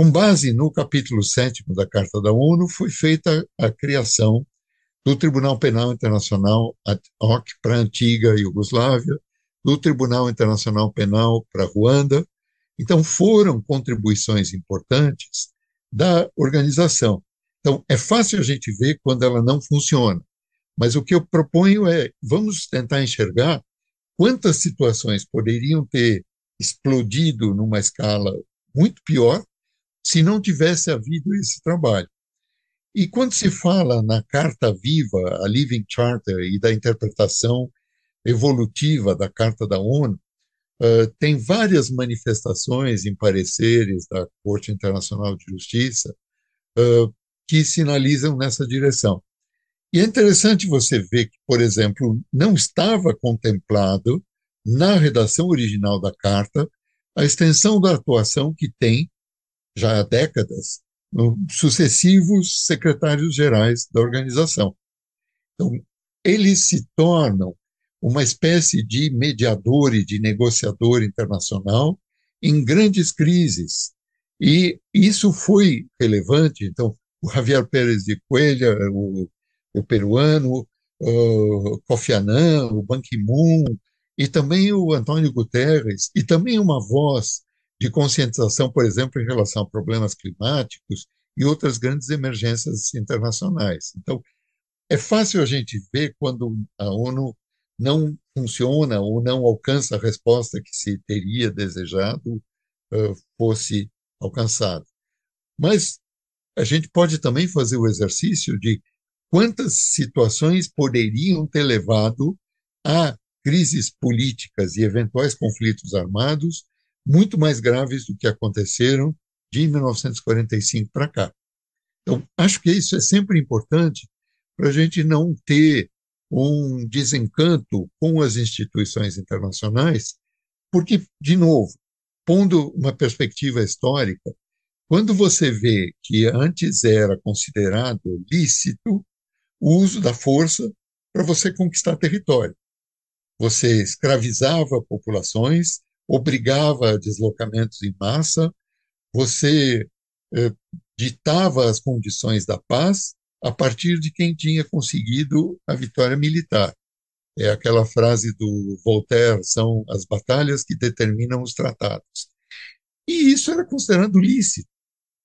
com base no capítulo 7 da Carta da ONU, foi feita a criação do Tribunal Penal Internacional ad hoc para a antiga Iugoslávia, do Tribunal Internacional Penal para Ruanda. Então, foram contribuições importantes da organização. Então, é fácil a gente ver quando ela não funciona, mas o que eu proponho é vamos tentar enxergar quantas situações poderiam ter explodido numa escala muito pior se não tivesse havido esse trabalho. E quando se fala na Carta Viva, a Living Charter, e da interpretação evolutiva da Carta da ONU, Uh, tem várias manifestações em pareceres da Corte Internacional de Justiça uh, que sinalizam nessa direção. E é interessante você ver que, por exemplo, não estava contemplado na redação original da carta a extensão da atuação que tem, já há décadas, sucessivos secretários gerais da organização. Então, eles se tornam uma espécie de mediador e de negociador internacional em grandes crises. E isso foi relevante. Então, o Javier Pérez de Coelho, o, o peruano, uh, Kofi Annan, o Ban Ki-moon, e também o Antônio Guterres, e também uma voz de conscientização, por exemplo, em relação a problemas climáticos e outras grandes emergências internacionais. Então, é fácil a gente ver quando a ONU não funciona ou não alcança a resposta que se teria desejado uh, fosse alcançada. Mas a gente pode também fazer o exercício de quantas situações poderiam ter levado a crises políticas e eventuais conflitos armados muito mais graves do que aconteceram de 1945 para cá. Então, acho que isso é sempre importante para a gente não ter um desencanto com as instituições internacionais, porque, de novo, pondo uma perspectiva histórica, quando você vê que antes era considerado lícito o uso da força para você conquistar território, você escravizava populações, obrigava a deslocamentos em massa, você eh, ditava as condições da paz a partir de quem tinha conseguido a vitória militar. É aquela frase do Voltaire: são as batalhas que determinam os tratados. E isso era considerado lícito.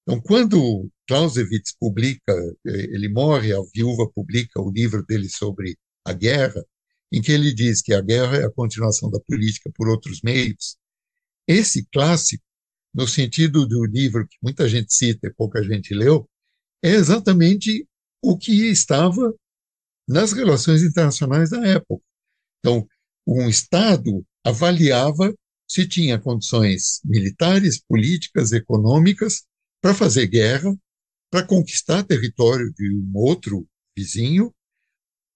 Então, quando Clausewitz publica, eh, ele morre, a viúva publica o livro dele sobre a guerra, em que ele diz que a guerra é a continuação da política por outros meios. Esse clássico, no sentido do livro que muita gente cita e pouca gente leu, é exatamente o que estava nas relações internacionais da época. Então, um Estado avaliava se tinha condições militares, políticas, econômicas para fazer guerra, para conquistar território de um outro vizinho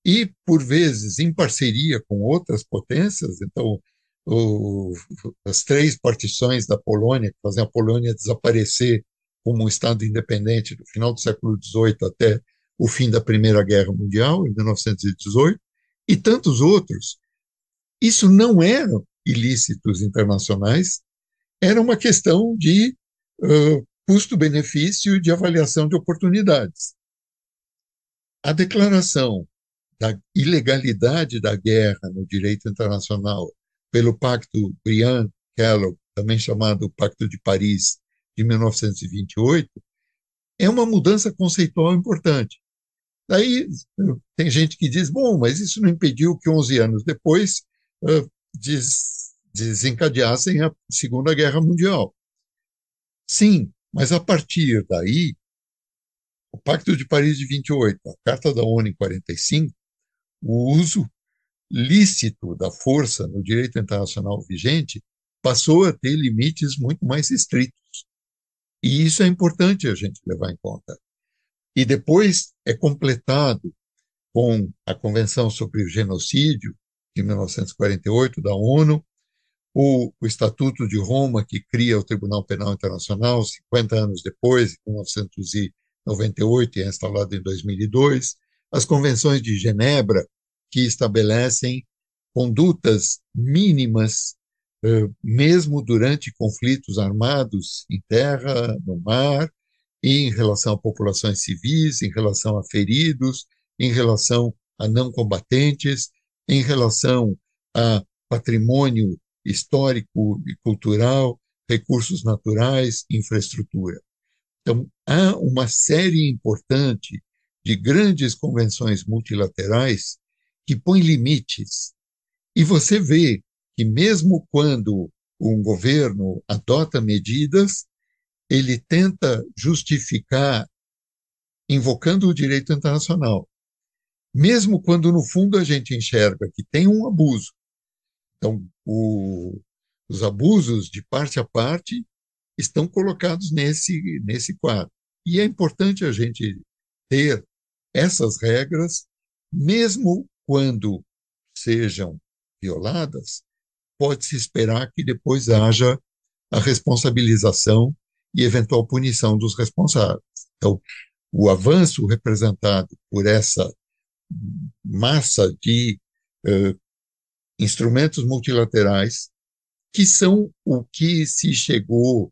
e, por vezes, em parceria com outras potências. Então, o, as três partições da Polônia, que faziam a Polônia desaparecer como um Estado independente do final do século XVIII até o fim da Primeira Guerra Mundial, em 1918, e tantos outros. Isso não eram ilícitos internacionais, era uma questão de uh, custo-benefício de avaliação de oportunidades. A declaração da ilegalidade da guerra no direito internacional pelo Pacto Briand-Kellogg, também chamado Pacto de Paris, de 1928, é uma mudança conceitual importante. Daí tem gente que diz, bom, mas isso não impediu que 11 anos depois des, desencadeassem a Segunda Guerra Mundial. Sim, mas a partir daí, o Pacto de Paris de 28, a Carta da ONU em 45, o uso lícito da força no direito internacional vigente passou a ter limites muito mais estritos. E isso é importante a gente levar em conta. E depois é completado com a Convenção sobre o Genocídio, de 1948, da ONU, o, o, Estatuto de Roma, que cria o Tribunal Penal Internacional 50 anos depois, em 1998, e é instalado em 2002, as convenções de Genebra, que estabelecem condutas mínimas, eh, mesmo durante conflitos armados em terra, no mar, em relação a populações civis, em relação a feridos, em relação a não combatentes, em relação a patrimônio histórico e cultural, recursos naturais, infraestrutura. Então, há uma série importante de grandes convenções multilaterais que põe limites. E você vê que, mesmo quando um governo adota medidas, ele tenta justificar invocando o direito internacional. Mesmo quando, no fundo, a gente enxerga que tem um abuso. Então, o, os abusos de parte a parte estão colocados nesse, nesse quadro. E é importante a gente ter essas regras, mesmo quando sejam violadas, pode-se esperar que depois haja a responsabilização e eventual punição dos responsáveis. Então, o avanço representado por essa massa de uh, instrumentos multilaterais, que são o que se chegou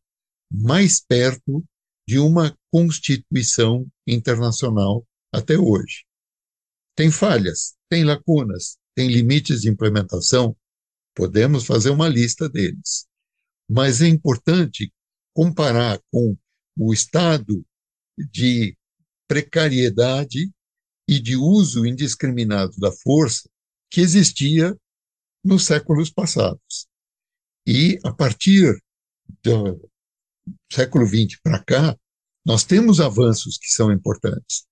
mais perto de uma constituição internacional até hoje. Tem falhas, tem lacunas, tem limites de implementação, podemos fazer uma lista deles. Mas é importante comparar com o estado de precariedade e de uso indiscriminado da força que existia nos séculos passados. E a partir do século XX para cá, nós temos avanços que são importantes.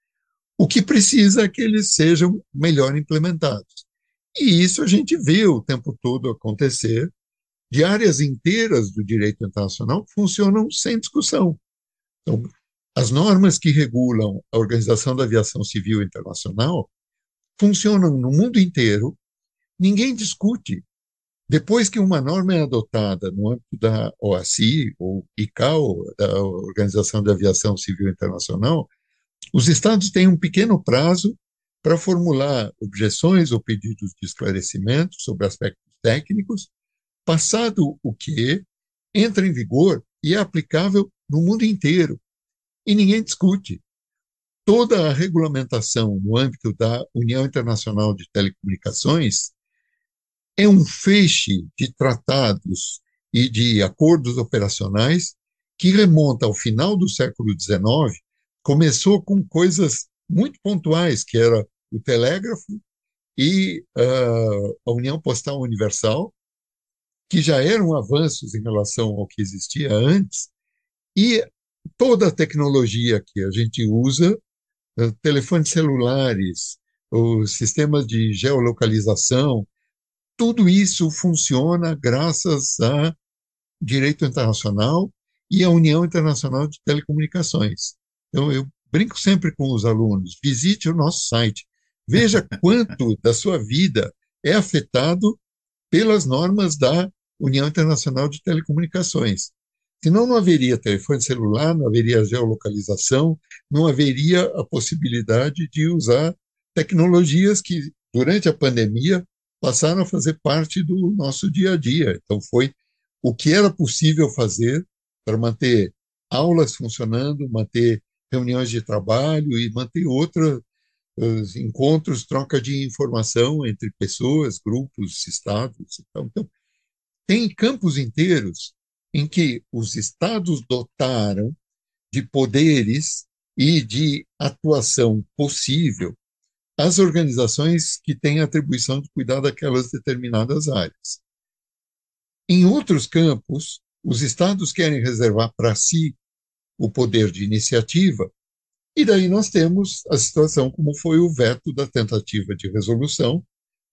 O que precisa é que eles sejam melhor implementados. E isso a gente vê o tempo todo acontecer, de áreas inteiras do direito internacional funcionam sem discussão. Então, as normas que regulam a Organização da Aviação Civil Internacional funcionam no mundo inteiro, ninguém discute. Depois que uma norma é adotada no âmbito da OACI, ou ICAO, da Organização da Aviação Civil Internacional, os estados têm um pequeno prazo para formular objeções ou pedidos de esclarecimento sobre aspectos técnicos, passado o que entra em vigor e é aplicável no mundo inteiro. E ninguém discute. Toda a regulamentação no âmbito da União Internacional de Telecomunicações é um feixe de tratados e de acordos operacionais que remonta ao final do século XIX, começou com coisas muito pontuais, que era o telégrafo e uh, a União Postal Universal, que já eram avanços em relação ao que existia antes, e toda a tecnologia que a gente usa, uh, telefones celulares, os sistemas de geolocalização, tudo isso funciona graças a direito internacional e a União Internacional de Telecomunicações. Então, eu brinco sempre com os alunos: visite o nosso site, veja quanto da sua vida é afetado pelas normas da União Internacional de Telecomunicações. Senão não haveria telefone celular, não haveria geolocalização, não haveria a possibilidade de usar tecnologias que, durante a pandemia, passaram a fazer parte do nosso dia a dia. Então, foi o que era possível fazer para manter aulas funcionando, manter reuniões de trabalho e manter outros encontros, troca de informação entre pessoas, grupos, estados. Então, então, tem campos inteiros em que os estados dotaram de poderes e de atuação possível as organizações que têm atribuição de cuidar daquelas determinadas áreas. Em outros campos, os estados querem reservar para si o poder de iniciativa, e daí nós temos a situação como foi o veto da tentativa de resolução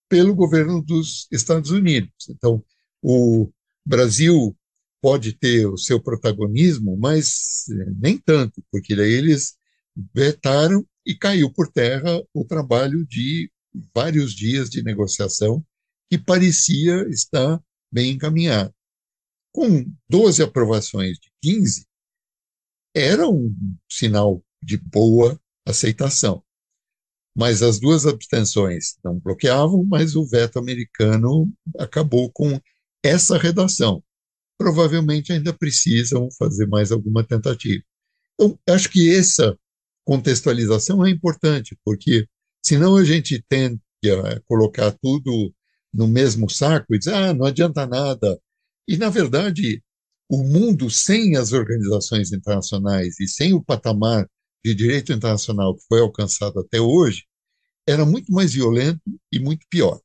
pelo governo dos Estados Unidos. Então, o Brasil pode ter o seu protagonismo, mas nem tanto, porque daí eles vetaram e caiu por terra o trabalho de vários dias de negociação que parecia estar bem encaminhado. Com 12 aprovações de 15, era um sinal de boa aceitação. Mas as duas abstenções não bloqueavam, mas o veto americano acabou com essa redação. Provavelmente ainda precisam fazer mais alguma tentativa. Então, acho que essa contextualização é importante, porque senão a gente tende a colocar tudo no mesmo saco e dizer, ah, não adianta nada. E, na verdade, o mundo sem as organizações internacionais e sem o patamar de direito internacional que foi alcançado até hoje era muito mais violento e muito pior.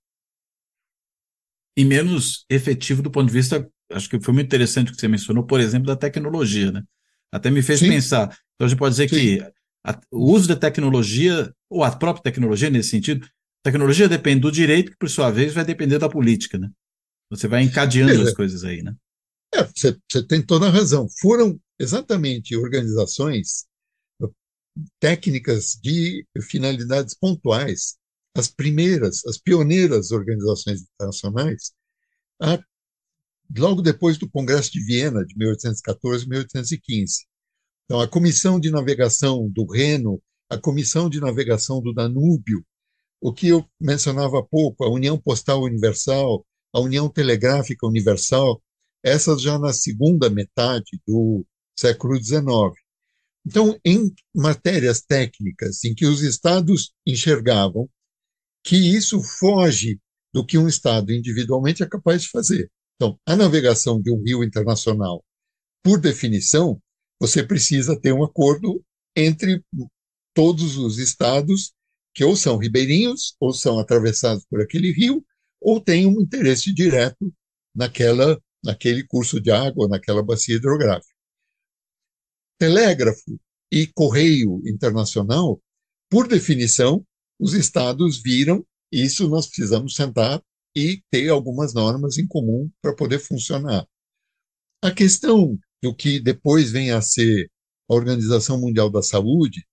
E menos efetivo do ponto de vista, acho que foi muito interessante o que você mencionou, por exemplo, da tecnologia, né? Até me fez Sim. pensar. Então a gente pode dizer Sim. que a, o uso da tecnologia, ou a própria tecnologia nesse sentido, a tecnologia depende do direito, que por sua vez vai depender da política, né? Você vai encadeando é, as coisas aí, né? É, você, tem toda a razão. Foram exatamente organizações técnicas de finalidades pontuais, as primeiras, as pioneiras organizações internacionais, a, logo depois do Congresso de Viena, de 1814 e 1815. Então, a Comissão de Navegação do Reno, a Comissão de Navegação do Danúbio, o que eu mencionava há pouco, a União Postal Universal, a União Telegráfica Universal, essas já na segunda metade do século XIX. Então, em matérias técnicas em que os estados enxergavam que isso foge do que um Estado individualmente é capaz de fazer. Então, a navegação de um rio internacional, por definição, você precisa ter um acordo entre todos os estados que ou são ribeirinhos, ou são atravessados por aquele rio, ou têm um interesse direto naquela, naquele curso de água, naquela bacia hidrográfica. Telégrafo e correio internacional, por definição, os estados viram isso nós precisamos sentar e ter algumas normas em comum para poder funcionar. A questão do que depois vem a ser a Organização Mundial da Saúde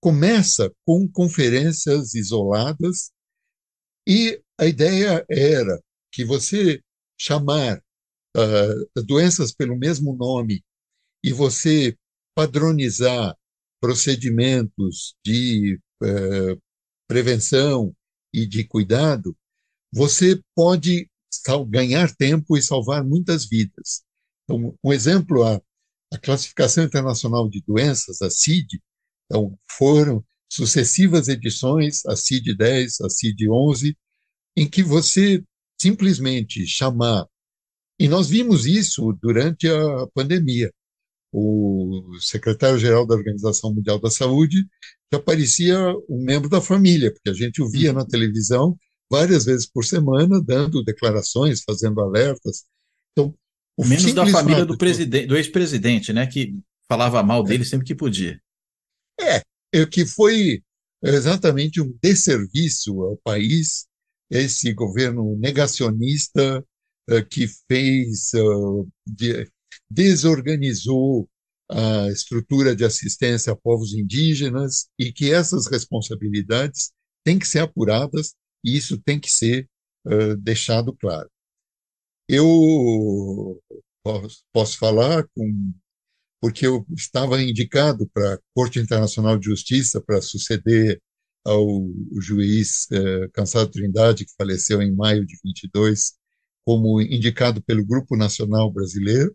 começa com conferências isoladas e a ideia era que você chamar uh, doenças pelo mesmo nome e você padronizar procedimentos de uh, prevenção e de cuidado, você pode ganhar tempo e salvar muitas vidas. Então, um exemplo, a, a Classificação Internacional de Doenças, a CID, então, foram sucessivas edições, a CID-10, a CID-11, em que você simplesmente chamar, e nós vimos isso durante a pandemia, o secretário-geral da Organização Mundial da Saúde já parecia um membro da família, porque a gente o via na televisão várias vezes por semana, dando declarações, fazendo alertas. Então, Menos da família do, presidente, do ex-presidente, né, que falava mal dele é, sempre que podia. É, é, que foi exatamente um desserviço ao país, esse governo negacionista que fez, de, desorganizou a estrutura de assistência a povos indígenas e que essas responsabilidades têm que ser apuradas e isso tem que ser uh, deixado claro. Eu posso, falar com porque eu estava indicado para a Corte Internacional de Justiça para suceder ao juiz Cansado Trindade, que faleceu em maio de 22, como indicado pelo Grupo Nacional Brasileiro,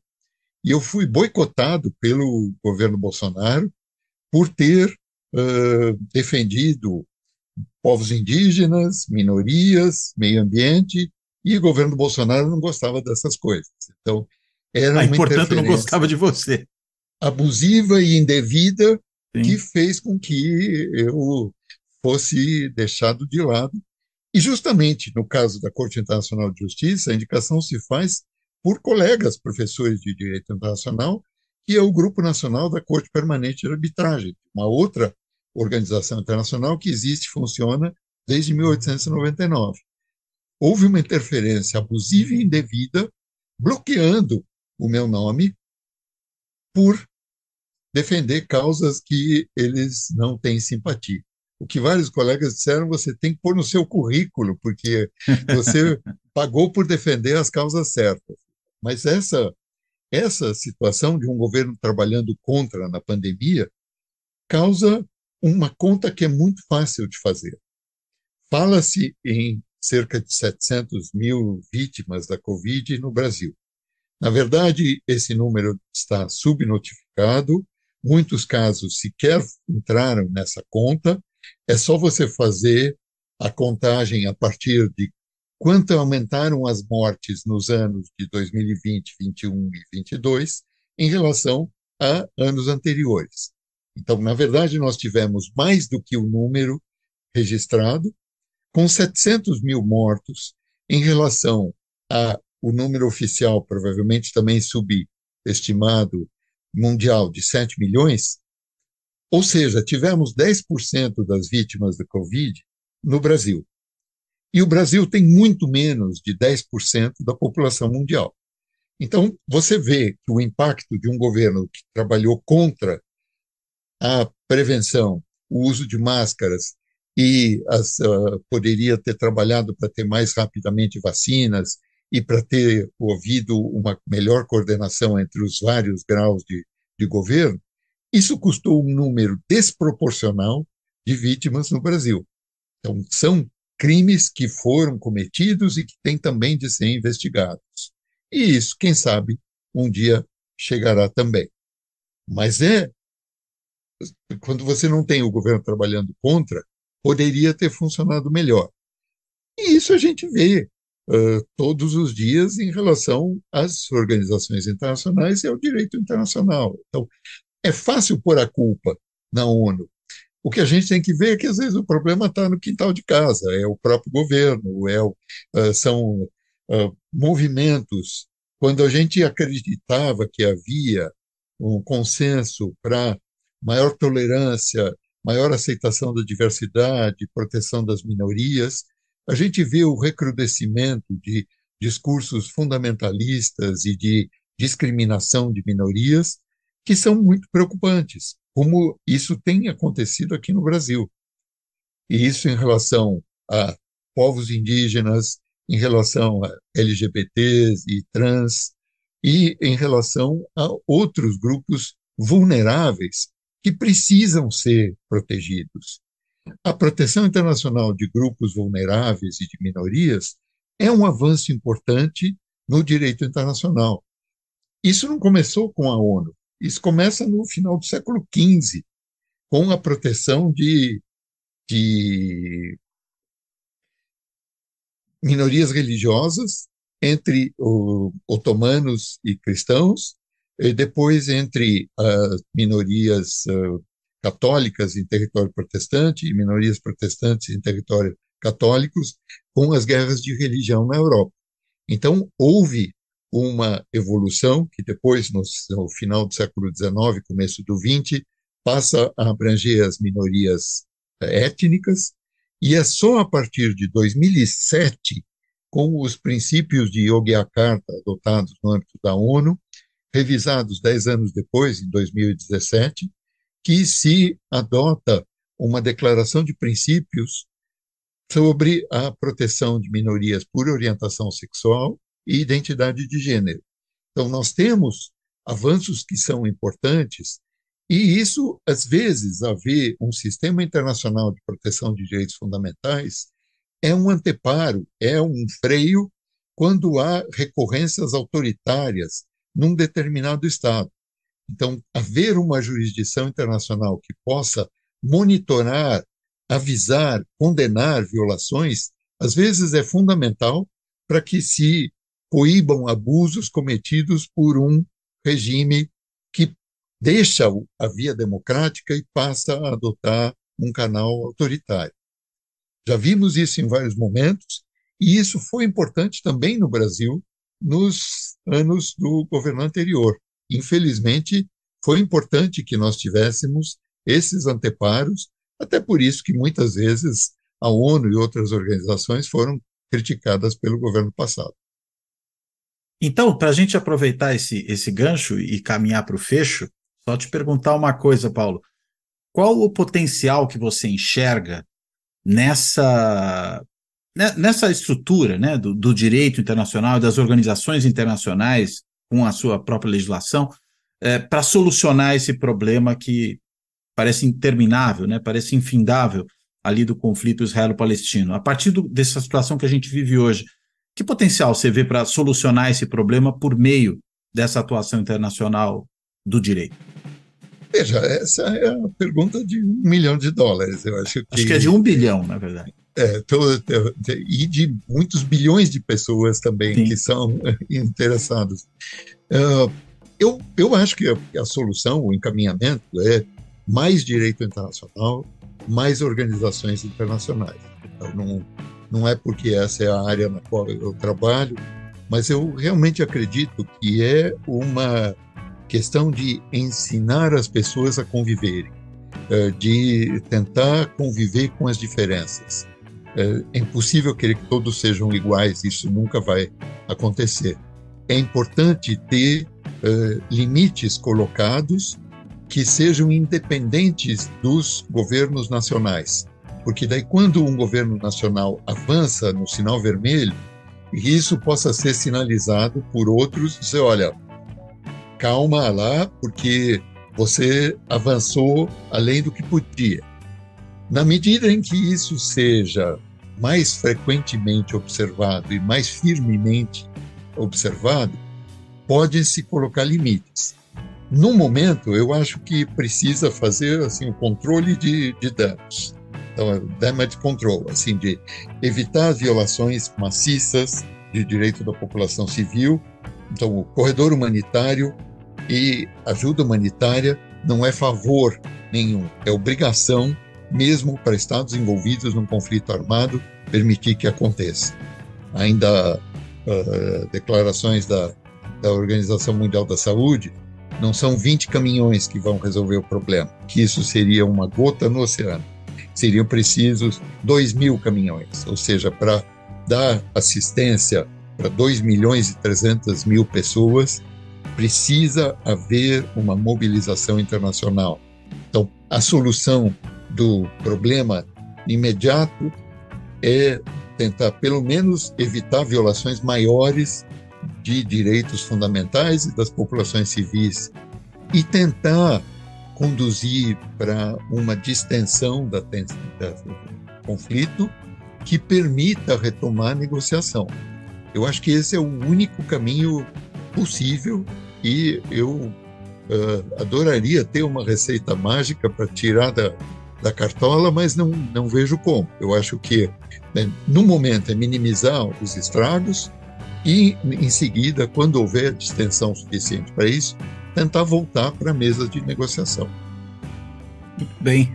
e eu fui boicotado pelo governo Bolsonaro por ter uh, defendido povos indígenas, minorias, meio ambiente, e o governo Bolsonaro não gostava dessas coisas. Então, era ah, uma portanto, não gostava de você. Abusiva e indevida Sim. que fez com que eu fosse deixado de lado. E justamente no caso da Corte Internacional de Justiça, a indicação se faz por colegas professores de direito internacional, que é o Grupo Nacional da Corte Permanente de Arbitragem, uma outra organização internacional que existe e funciona desde 1899. Houve uma interferência abusiva e indevida, bloqueando o meu nome por defender causas que eles não têm simpatia. O que vários colegas disseram, você tem que pôr no seu currículo, porque você pagou por defender as causas certas. Mas essa, essa situação de um governo trabalhando contra na pandemia causa uma conta que é muito fácil de fazer. Fala-se em cerca de 700 mil vítimas da Covid no Brasil. Na verdade, esse número está subnotificado, muitos casos sequer entraram nessa conta, é só você fazer a contagem a partir de quanto aumentaram as mortes nos anos de 2020, 21 e 22 em relação a anos anteriores. Então, na verdade, nós tivemos mais do que o número registrado, com 700 mil mortos em relação a o número oficial, provavelmente também subestimado, mundial de 7 milhões, ou seja, tivemos 10% das vítimas da Covid no Brasil. E o Brasil tem muito menos de 10% da população mundial. Então, você vê que o impacto de um governo que trabalhou contra a prevenção, o uso de máscaras e as, uh, poderia ter trabalhado para ter mais rapidamente vacinas e para ter ouvido uma melhor coordenação entre os vários graus de, de governo, isso custou um número desproporcional de vítimas no Brasil. Então, são crimes que foram cometidos e que têm também de ser investigados. E isso, quem sabe, um dia chegará também. Mas é quando você não tem o governo trabalhando contra, poderia ter funcionado melhor. E isso a gente vê uh, todos os dias em relação às organizações internacionais e ao direito internacional. Então, é fácil pôr a culpa na ONU. O que a gente tem que ver é que, às vezes, o problema está no quintal de casa, é o próprio governo, é o, são uh, movimentos. Quando a gente acreditava que havia um consenso para maior tolerância, maior aceitação da diversidade, proteção das minorias, a gente vê o recrudescimento de discursos fundamentalistas e de discriminação de minorias que são muito preocupantes, como isso tem acontecido aqui no Brasil. E isso em relação a povos indígenas, em relação a LGBTs e trans, e em relação a outros grupos vulneráveis que precisam ser protegidos. A proteção internacional de grupos vulneráveis e de minorias é um avanço importante no direito internacional. Isso não começou com a ONU, isso começa no final do século XV, com a proteção de, de minorias religiosas entre o, otomanos e cristãos, e depois entre as minorias uh, católicas em território protestante e minorias protestantes em território católicos, com as guerras de religião na Europa. Então, houve uma evolução que depois, no, final do século XIX, começo do XX, passa a abranger as minorias étnicas, e é só a partir de 2007, com os princípios de Yogyakarta adotados no âmbito da ONU, revisados dez anos depois, em 2017, que se adota uma declaração de princípios sobre a proteção de minorias por orientação sexual e identidade de gênero. Então, nós temos avanços que são importantes, e isso, às vezes, haver um sistema internacional de proteção de direitos fundamentais é um anteparo, é um freio quando há recorrências autoritárias num determinado Estado. Então, haver uma jurisdição internacional que possa monitorar, avisar, condenar violações, às vezes é fundamental para que se coíbam abusos cometidos por um regime que deixa a via democrática e passa a adotar um canal autoritário. Já vimos isso em vários momentos, e isso foi importante também no Brasil nos anos do governo anterior. Infelizmente, foi importante que nós tivéssemos esses anteparos, até por isso que muitas vezes a ONU e outras organizações foram criticadas pelo governo passado. Então, para a gente aproveitar esse, esse gancho e caminhar para o fecho, só te perguntar uma coisa, Paulo. Qual o potencial que você enxerga nessa, né, nessa estrutura né, do, do direito internacional, das organizações internacionais, com a sua própria legislação, é, para solucionar esse problema que parece interminável, né, parece infindável ali do conflito israelo-palestino? A partir do, dessa situação que a gente vive hoje, que potencial você vê para solucionar esse problema por meio dessa atuação internacional do direito? Veja, essa é a pergunta de um milhão de dólares. Eu acho que, acho que é de um bilhão, na verdade. É, tô, e de muitos bilhões de pessoas também Sim. que são interessados. Uh, eu, eu acho que a, a, solução, o encaminhamento é mais direito internacional, mais organizações internacionais. Então, não, não é porque essa é a área na qual eu trabalho, mas eu realmente acredito que é uma questão de ensinar as pessoas a conviverem, eh, de tentar conviver com as diferenças. Eh, é impossível querer que todos sejam iguais, isso nunca vai acontecer. É importante ter eh, limites colocados que sejam independentes dos governos nacionais porque daí quando um governo nacional avança no sinal vermelho, isso possa ser sinalizado por outros, dizer, olha, calma lá, porque você avançou além do que podia. Na medida em que isso seja mais frequentemente observado e mais firmemente observado, pode-se colocar limites. No momento, eu acho que precisa fazer assim o controle de, de danos damage control, assim, de evitar as violações maciças de direito da população civil. Então, o corredor humanitário e ajuda humanitária não é favor nenhum, é obrigação, mesmo para Estados envolvidos num conflito armado, permitir que aconteça. Ainda uh, declarações da, da Organização Mundial da Saúde, não são 20 caminhões que vão resolver o problema, que isso seria uma gota no oceano seriam precisos 2 mil caminhões, ou seja, para dar assistência para 2 milhões e 300 mil pessoas, precisa haver uma mobilização internacional. Então, a solução do problema imediato é tentar, pelo menos, evitar violações maiores de direitos fundamentais e das populações civis e tentar conduzir para uma distensão da, do conflito que permita retomar a negociação. Eu acho que esse é o único caminho possível e eu uh, adoraria ter uma receita mágica para tirar da, da cartola, mas não, não vejo como. Eu acho que, né, no momento, é minimizar os estragos e, em seguida, quando houver distensão suficiente para isso, tentar voltar para a mesa de negociação. Muito bem.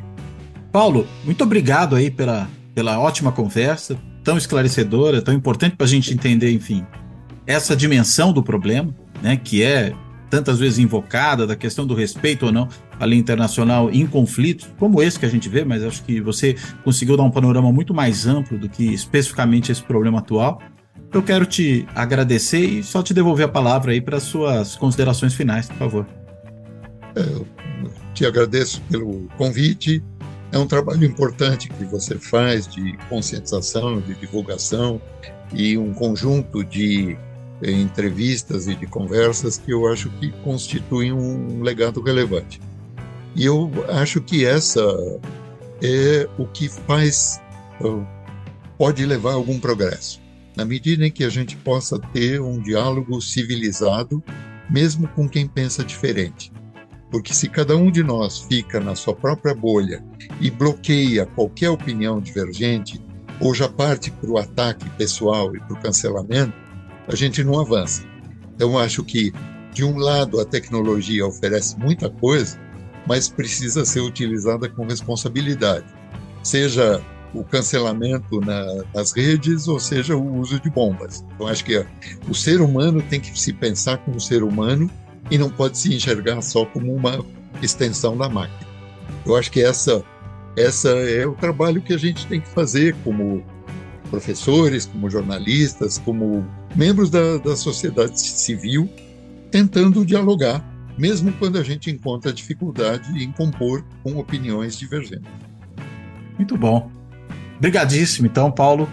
Paulo, muito obrigado aí pela, pela ótima conversa, tão esclarecedora, tão importante para a gente entender, enfim, essa dimensão do problema, né, que é tantas vezes invocada, da questão do respeito ou não à lei internacional em conflitos, como esse que a gente vê, mas acho que você conseguiu dar um panorama muito mais amplo do que especificamente esse problema atual. Eu quero te agradecer e só te devolver a palavra aí para suas considerações finais, por favor. É, eu te agradeço pelo convite. É um trabalho importante que você faz de conscientização, de divulgação e um conjunto de eh, entrevistas e de conversas que eu acho que constituem um legado relevante. E eu acho que essa é o que faz, pode levar a algum progresso na medida em que a gente possa ter um diálogo civilizado, mesmo com quem pensa diferente. Porque se cada um de nós fica na sua própria bolha e bloqueia qualquer opinião divergente, ou já parte para o ataque pessoal e para o cancelamento, a gente não avança. Então, acho que, de um lado, a tecnologia oferece muita coisa, mas precisa ser utilizada com responsabilidade. Seja o cancelamento na, nas redes, ou seja, o uso de bombas. Então, acho que o ser humano tem que se pensar como ser humano e não pode se enxergar só como uma extensão da máquina. Eu acho que essa, essa é o trabalho que a gente tem que fazer como professores, como jornalistas, como membros da, da sociedade civil, tentando dialogar, mesmo quando a gente encontra dificuldade em compor com opiniões divergentes. Muito bom. Obrigadíssimo, então, Paulo.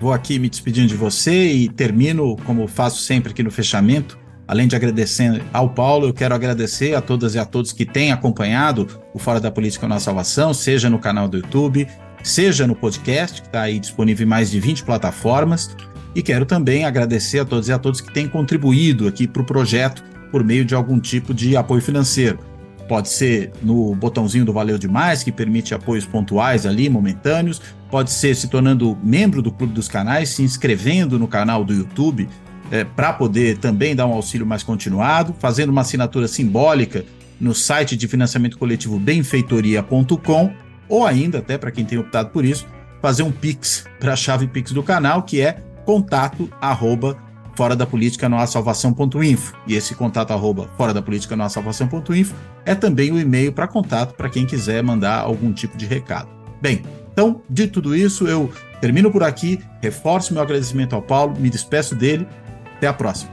Vou aqui me despedindo de você e termino, como faço sempre aqui no fechamento. Além de agradecer ao Paulo, eu quero agradecer a todas e a todos que têm acompanhado o Fora da Política na Salvação, seja no canal do YouTube, seja no podcast, que está aí disponível em mais de 20 plataformas. E quero também agradecer a todos e a todos que têm contribuído aqui para o projeto por meio de algum tipo de apoio financeiro. Pode ser no botãozinho do Valeu Demais, que permite apoios pontuais ali, momentâneos. Pode ser se tornando membro do Clube dos Canais, se inscrevendo no canal do YouTube é, para poder também dar um auxílio mais continuado, fazendo uma assinatura simbólica no site de financiamento coletivo benfeitoria.com, ou ainda, até para quem tem optado por isso, fazer um Pix para a chave Pix do canal, que é contato arroba fora da política não há salvação.info. E esse contato arroba fora da política não há salvação.info é também o e-mail para contato para quem quiser mandar algum tipo de recado. Bem, então, de tudo isso, eu termino por aqui, reforço meu agradecimento ao Paulo, me despeço dele. Até a próxima.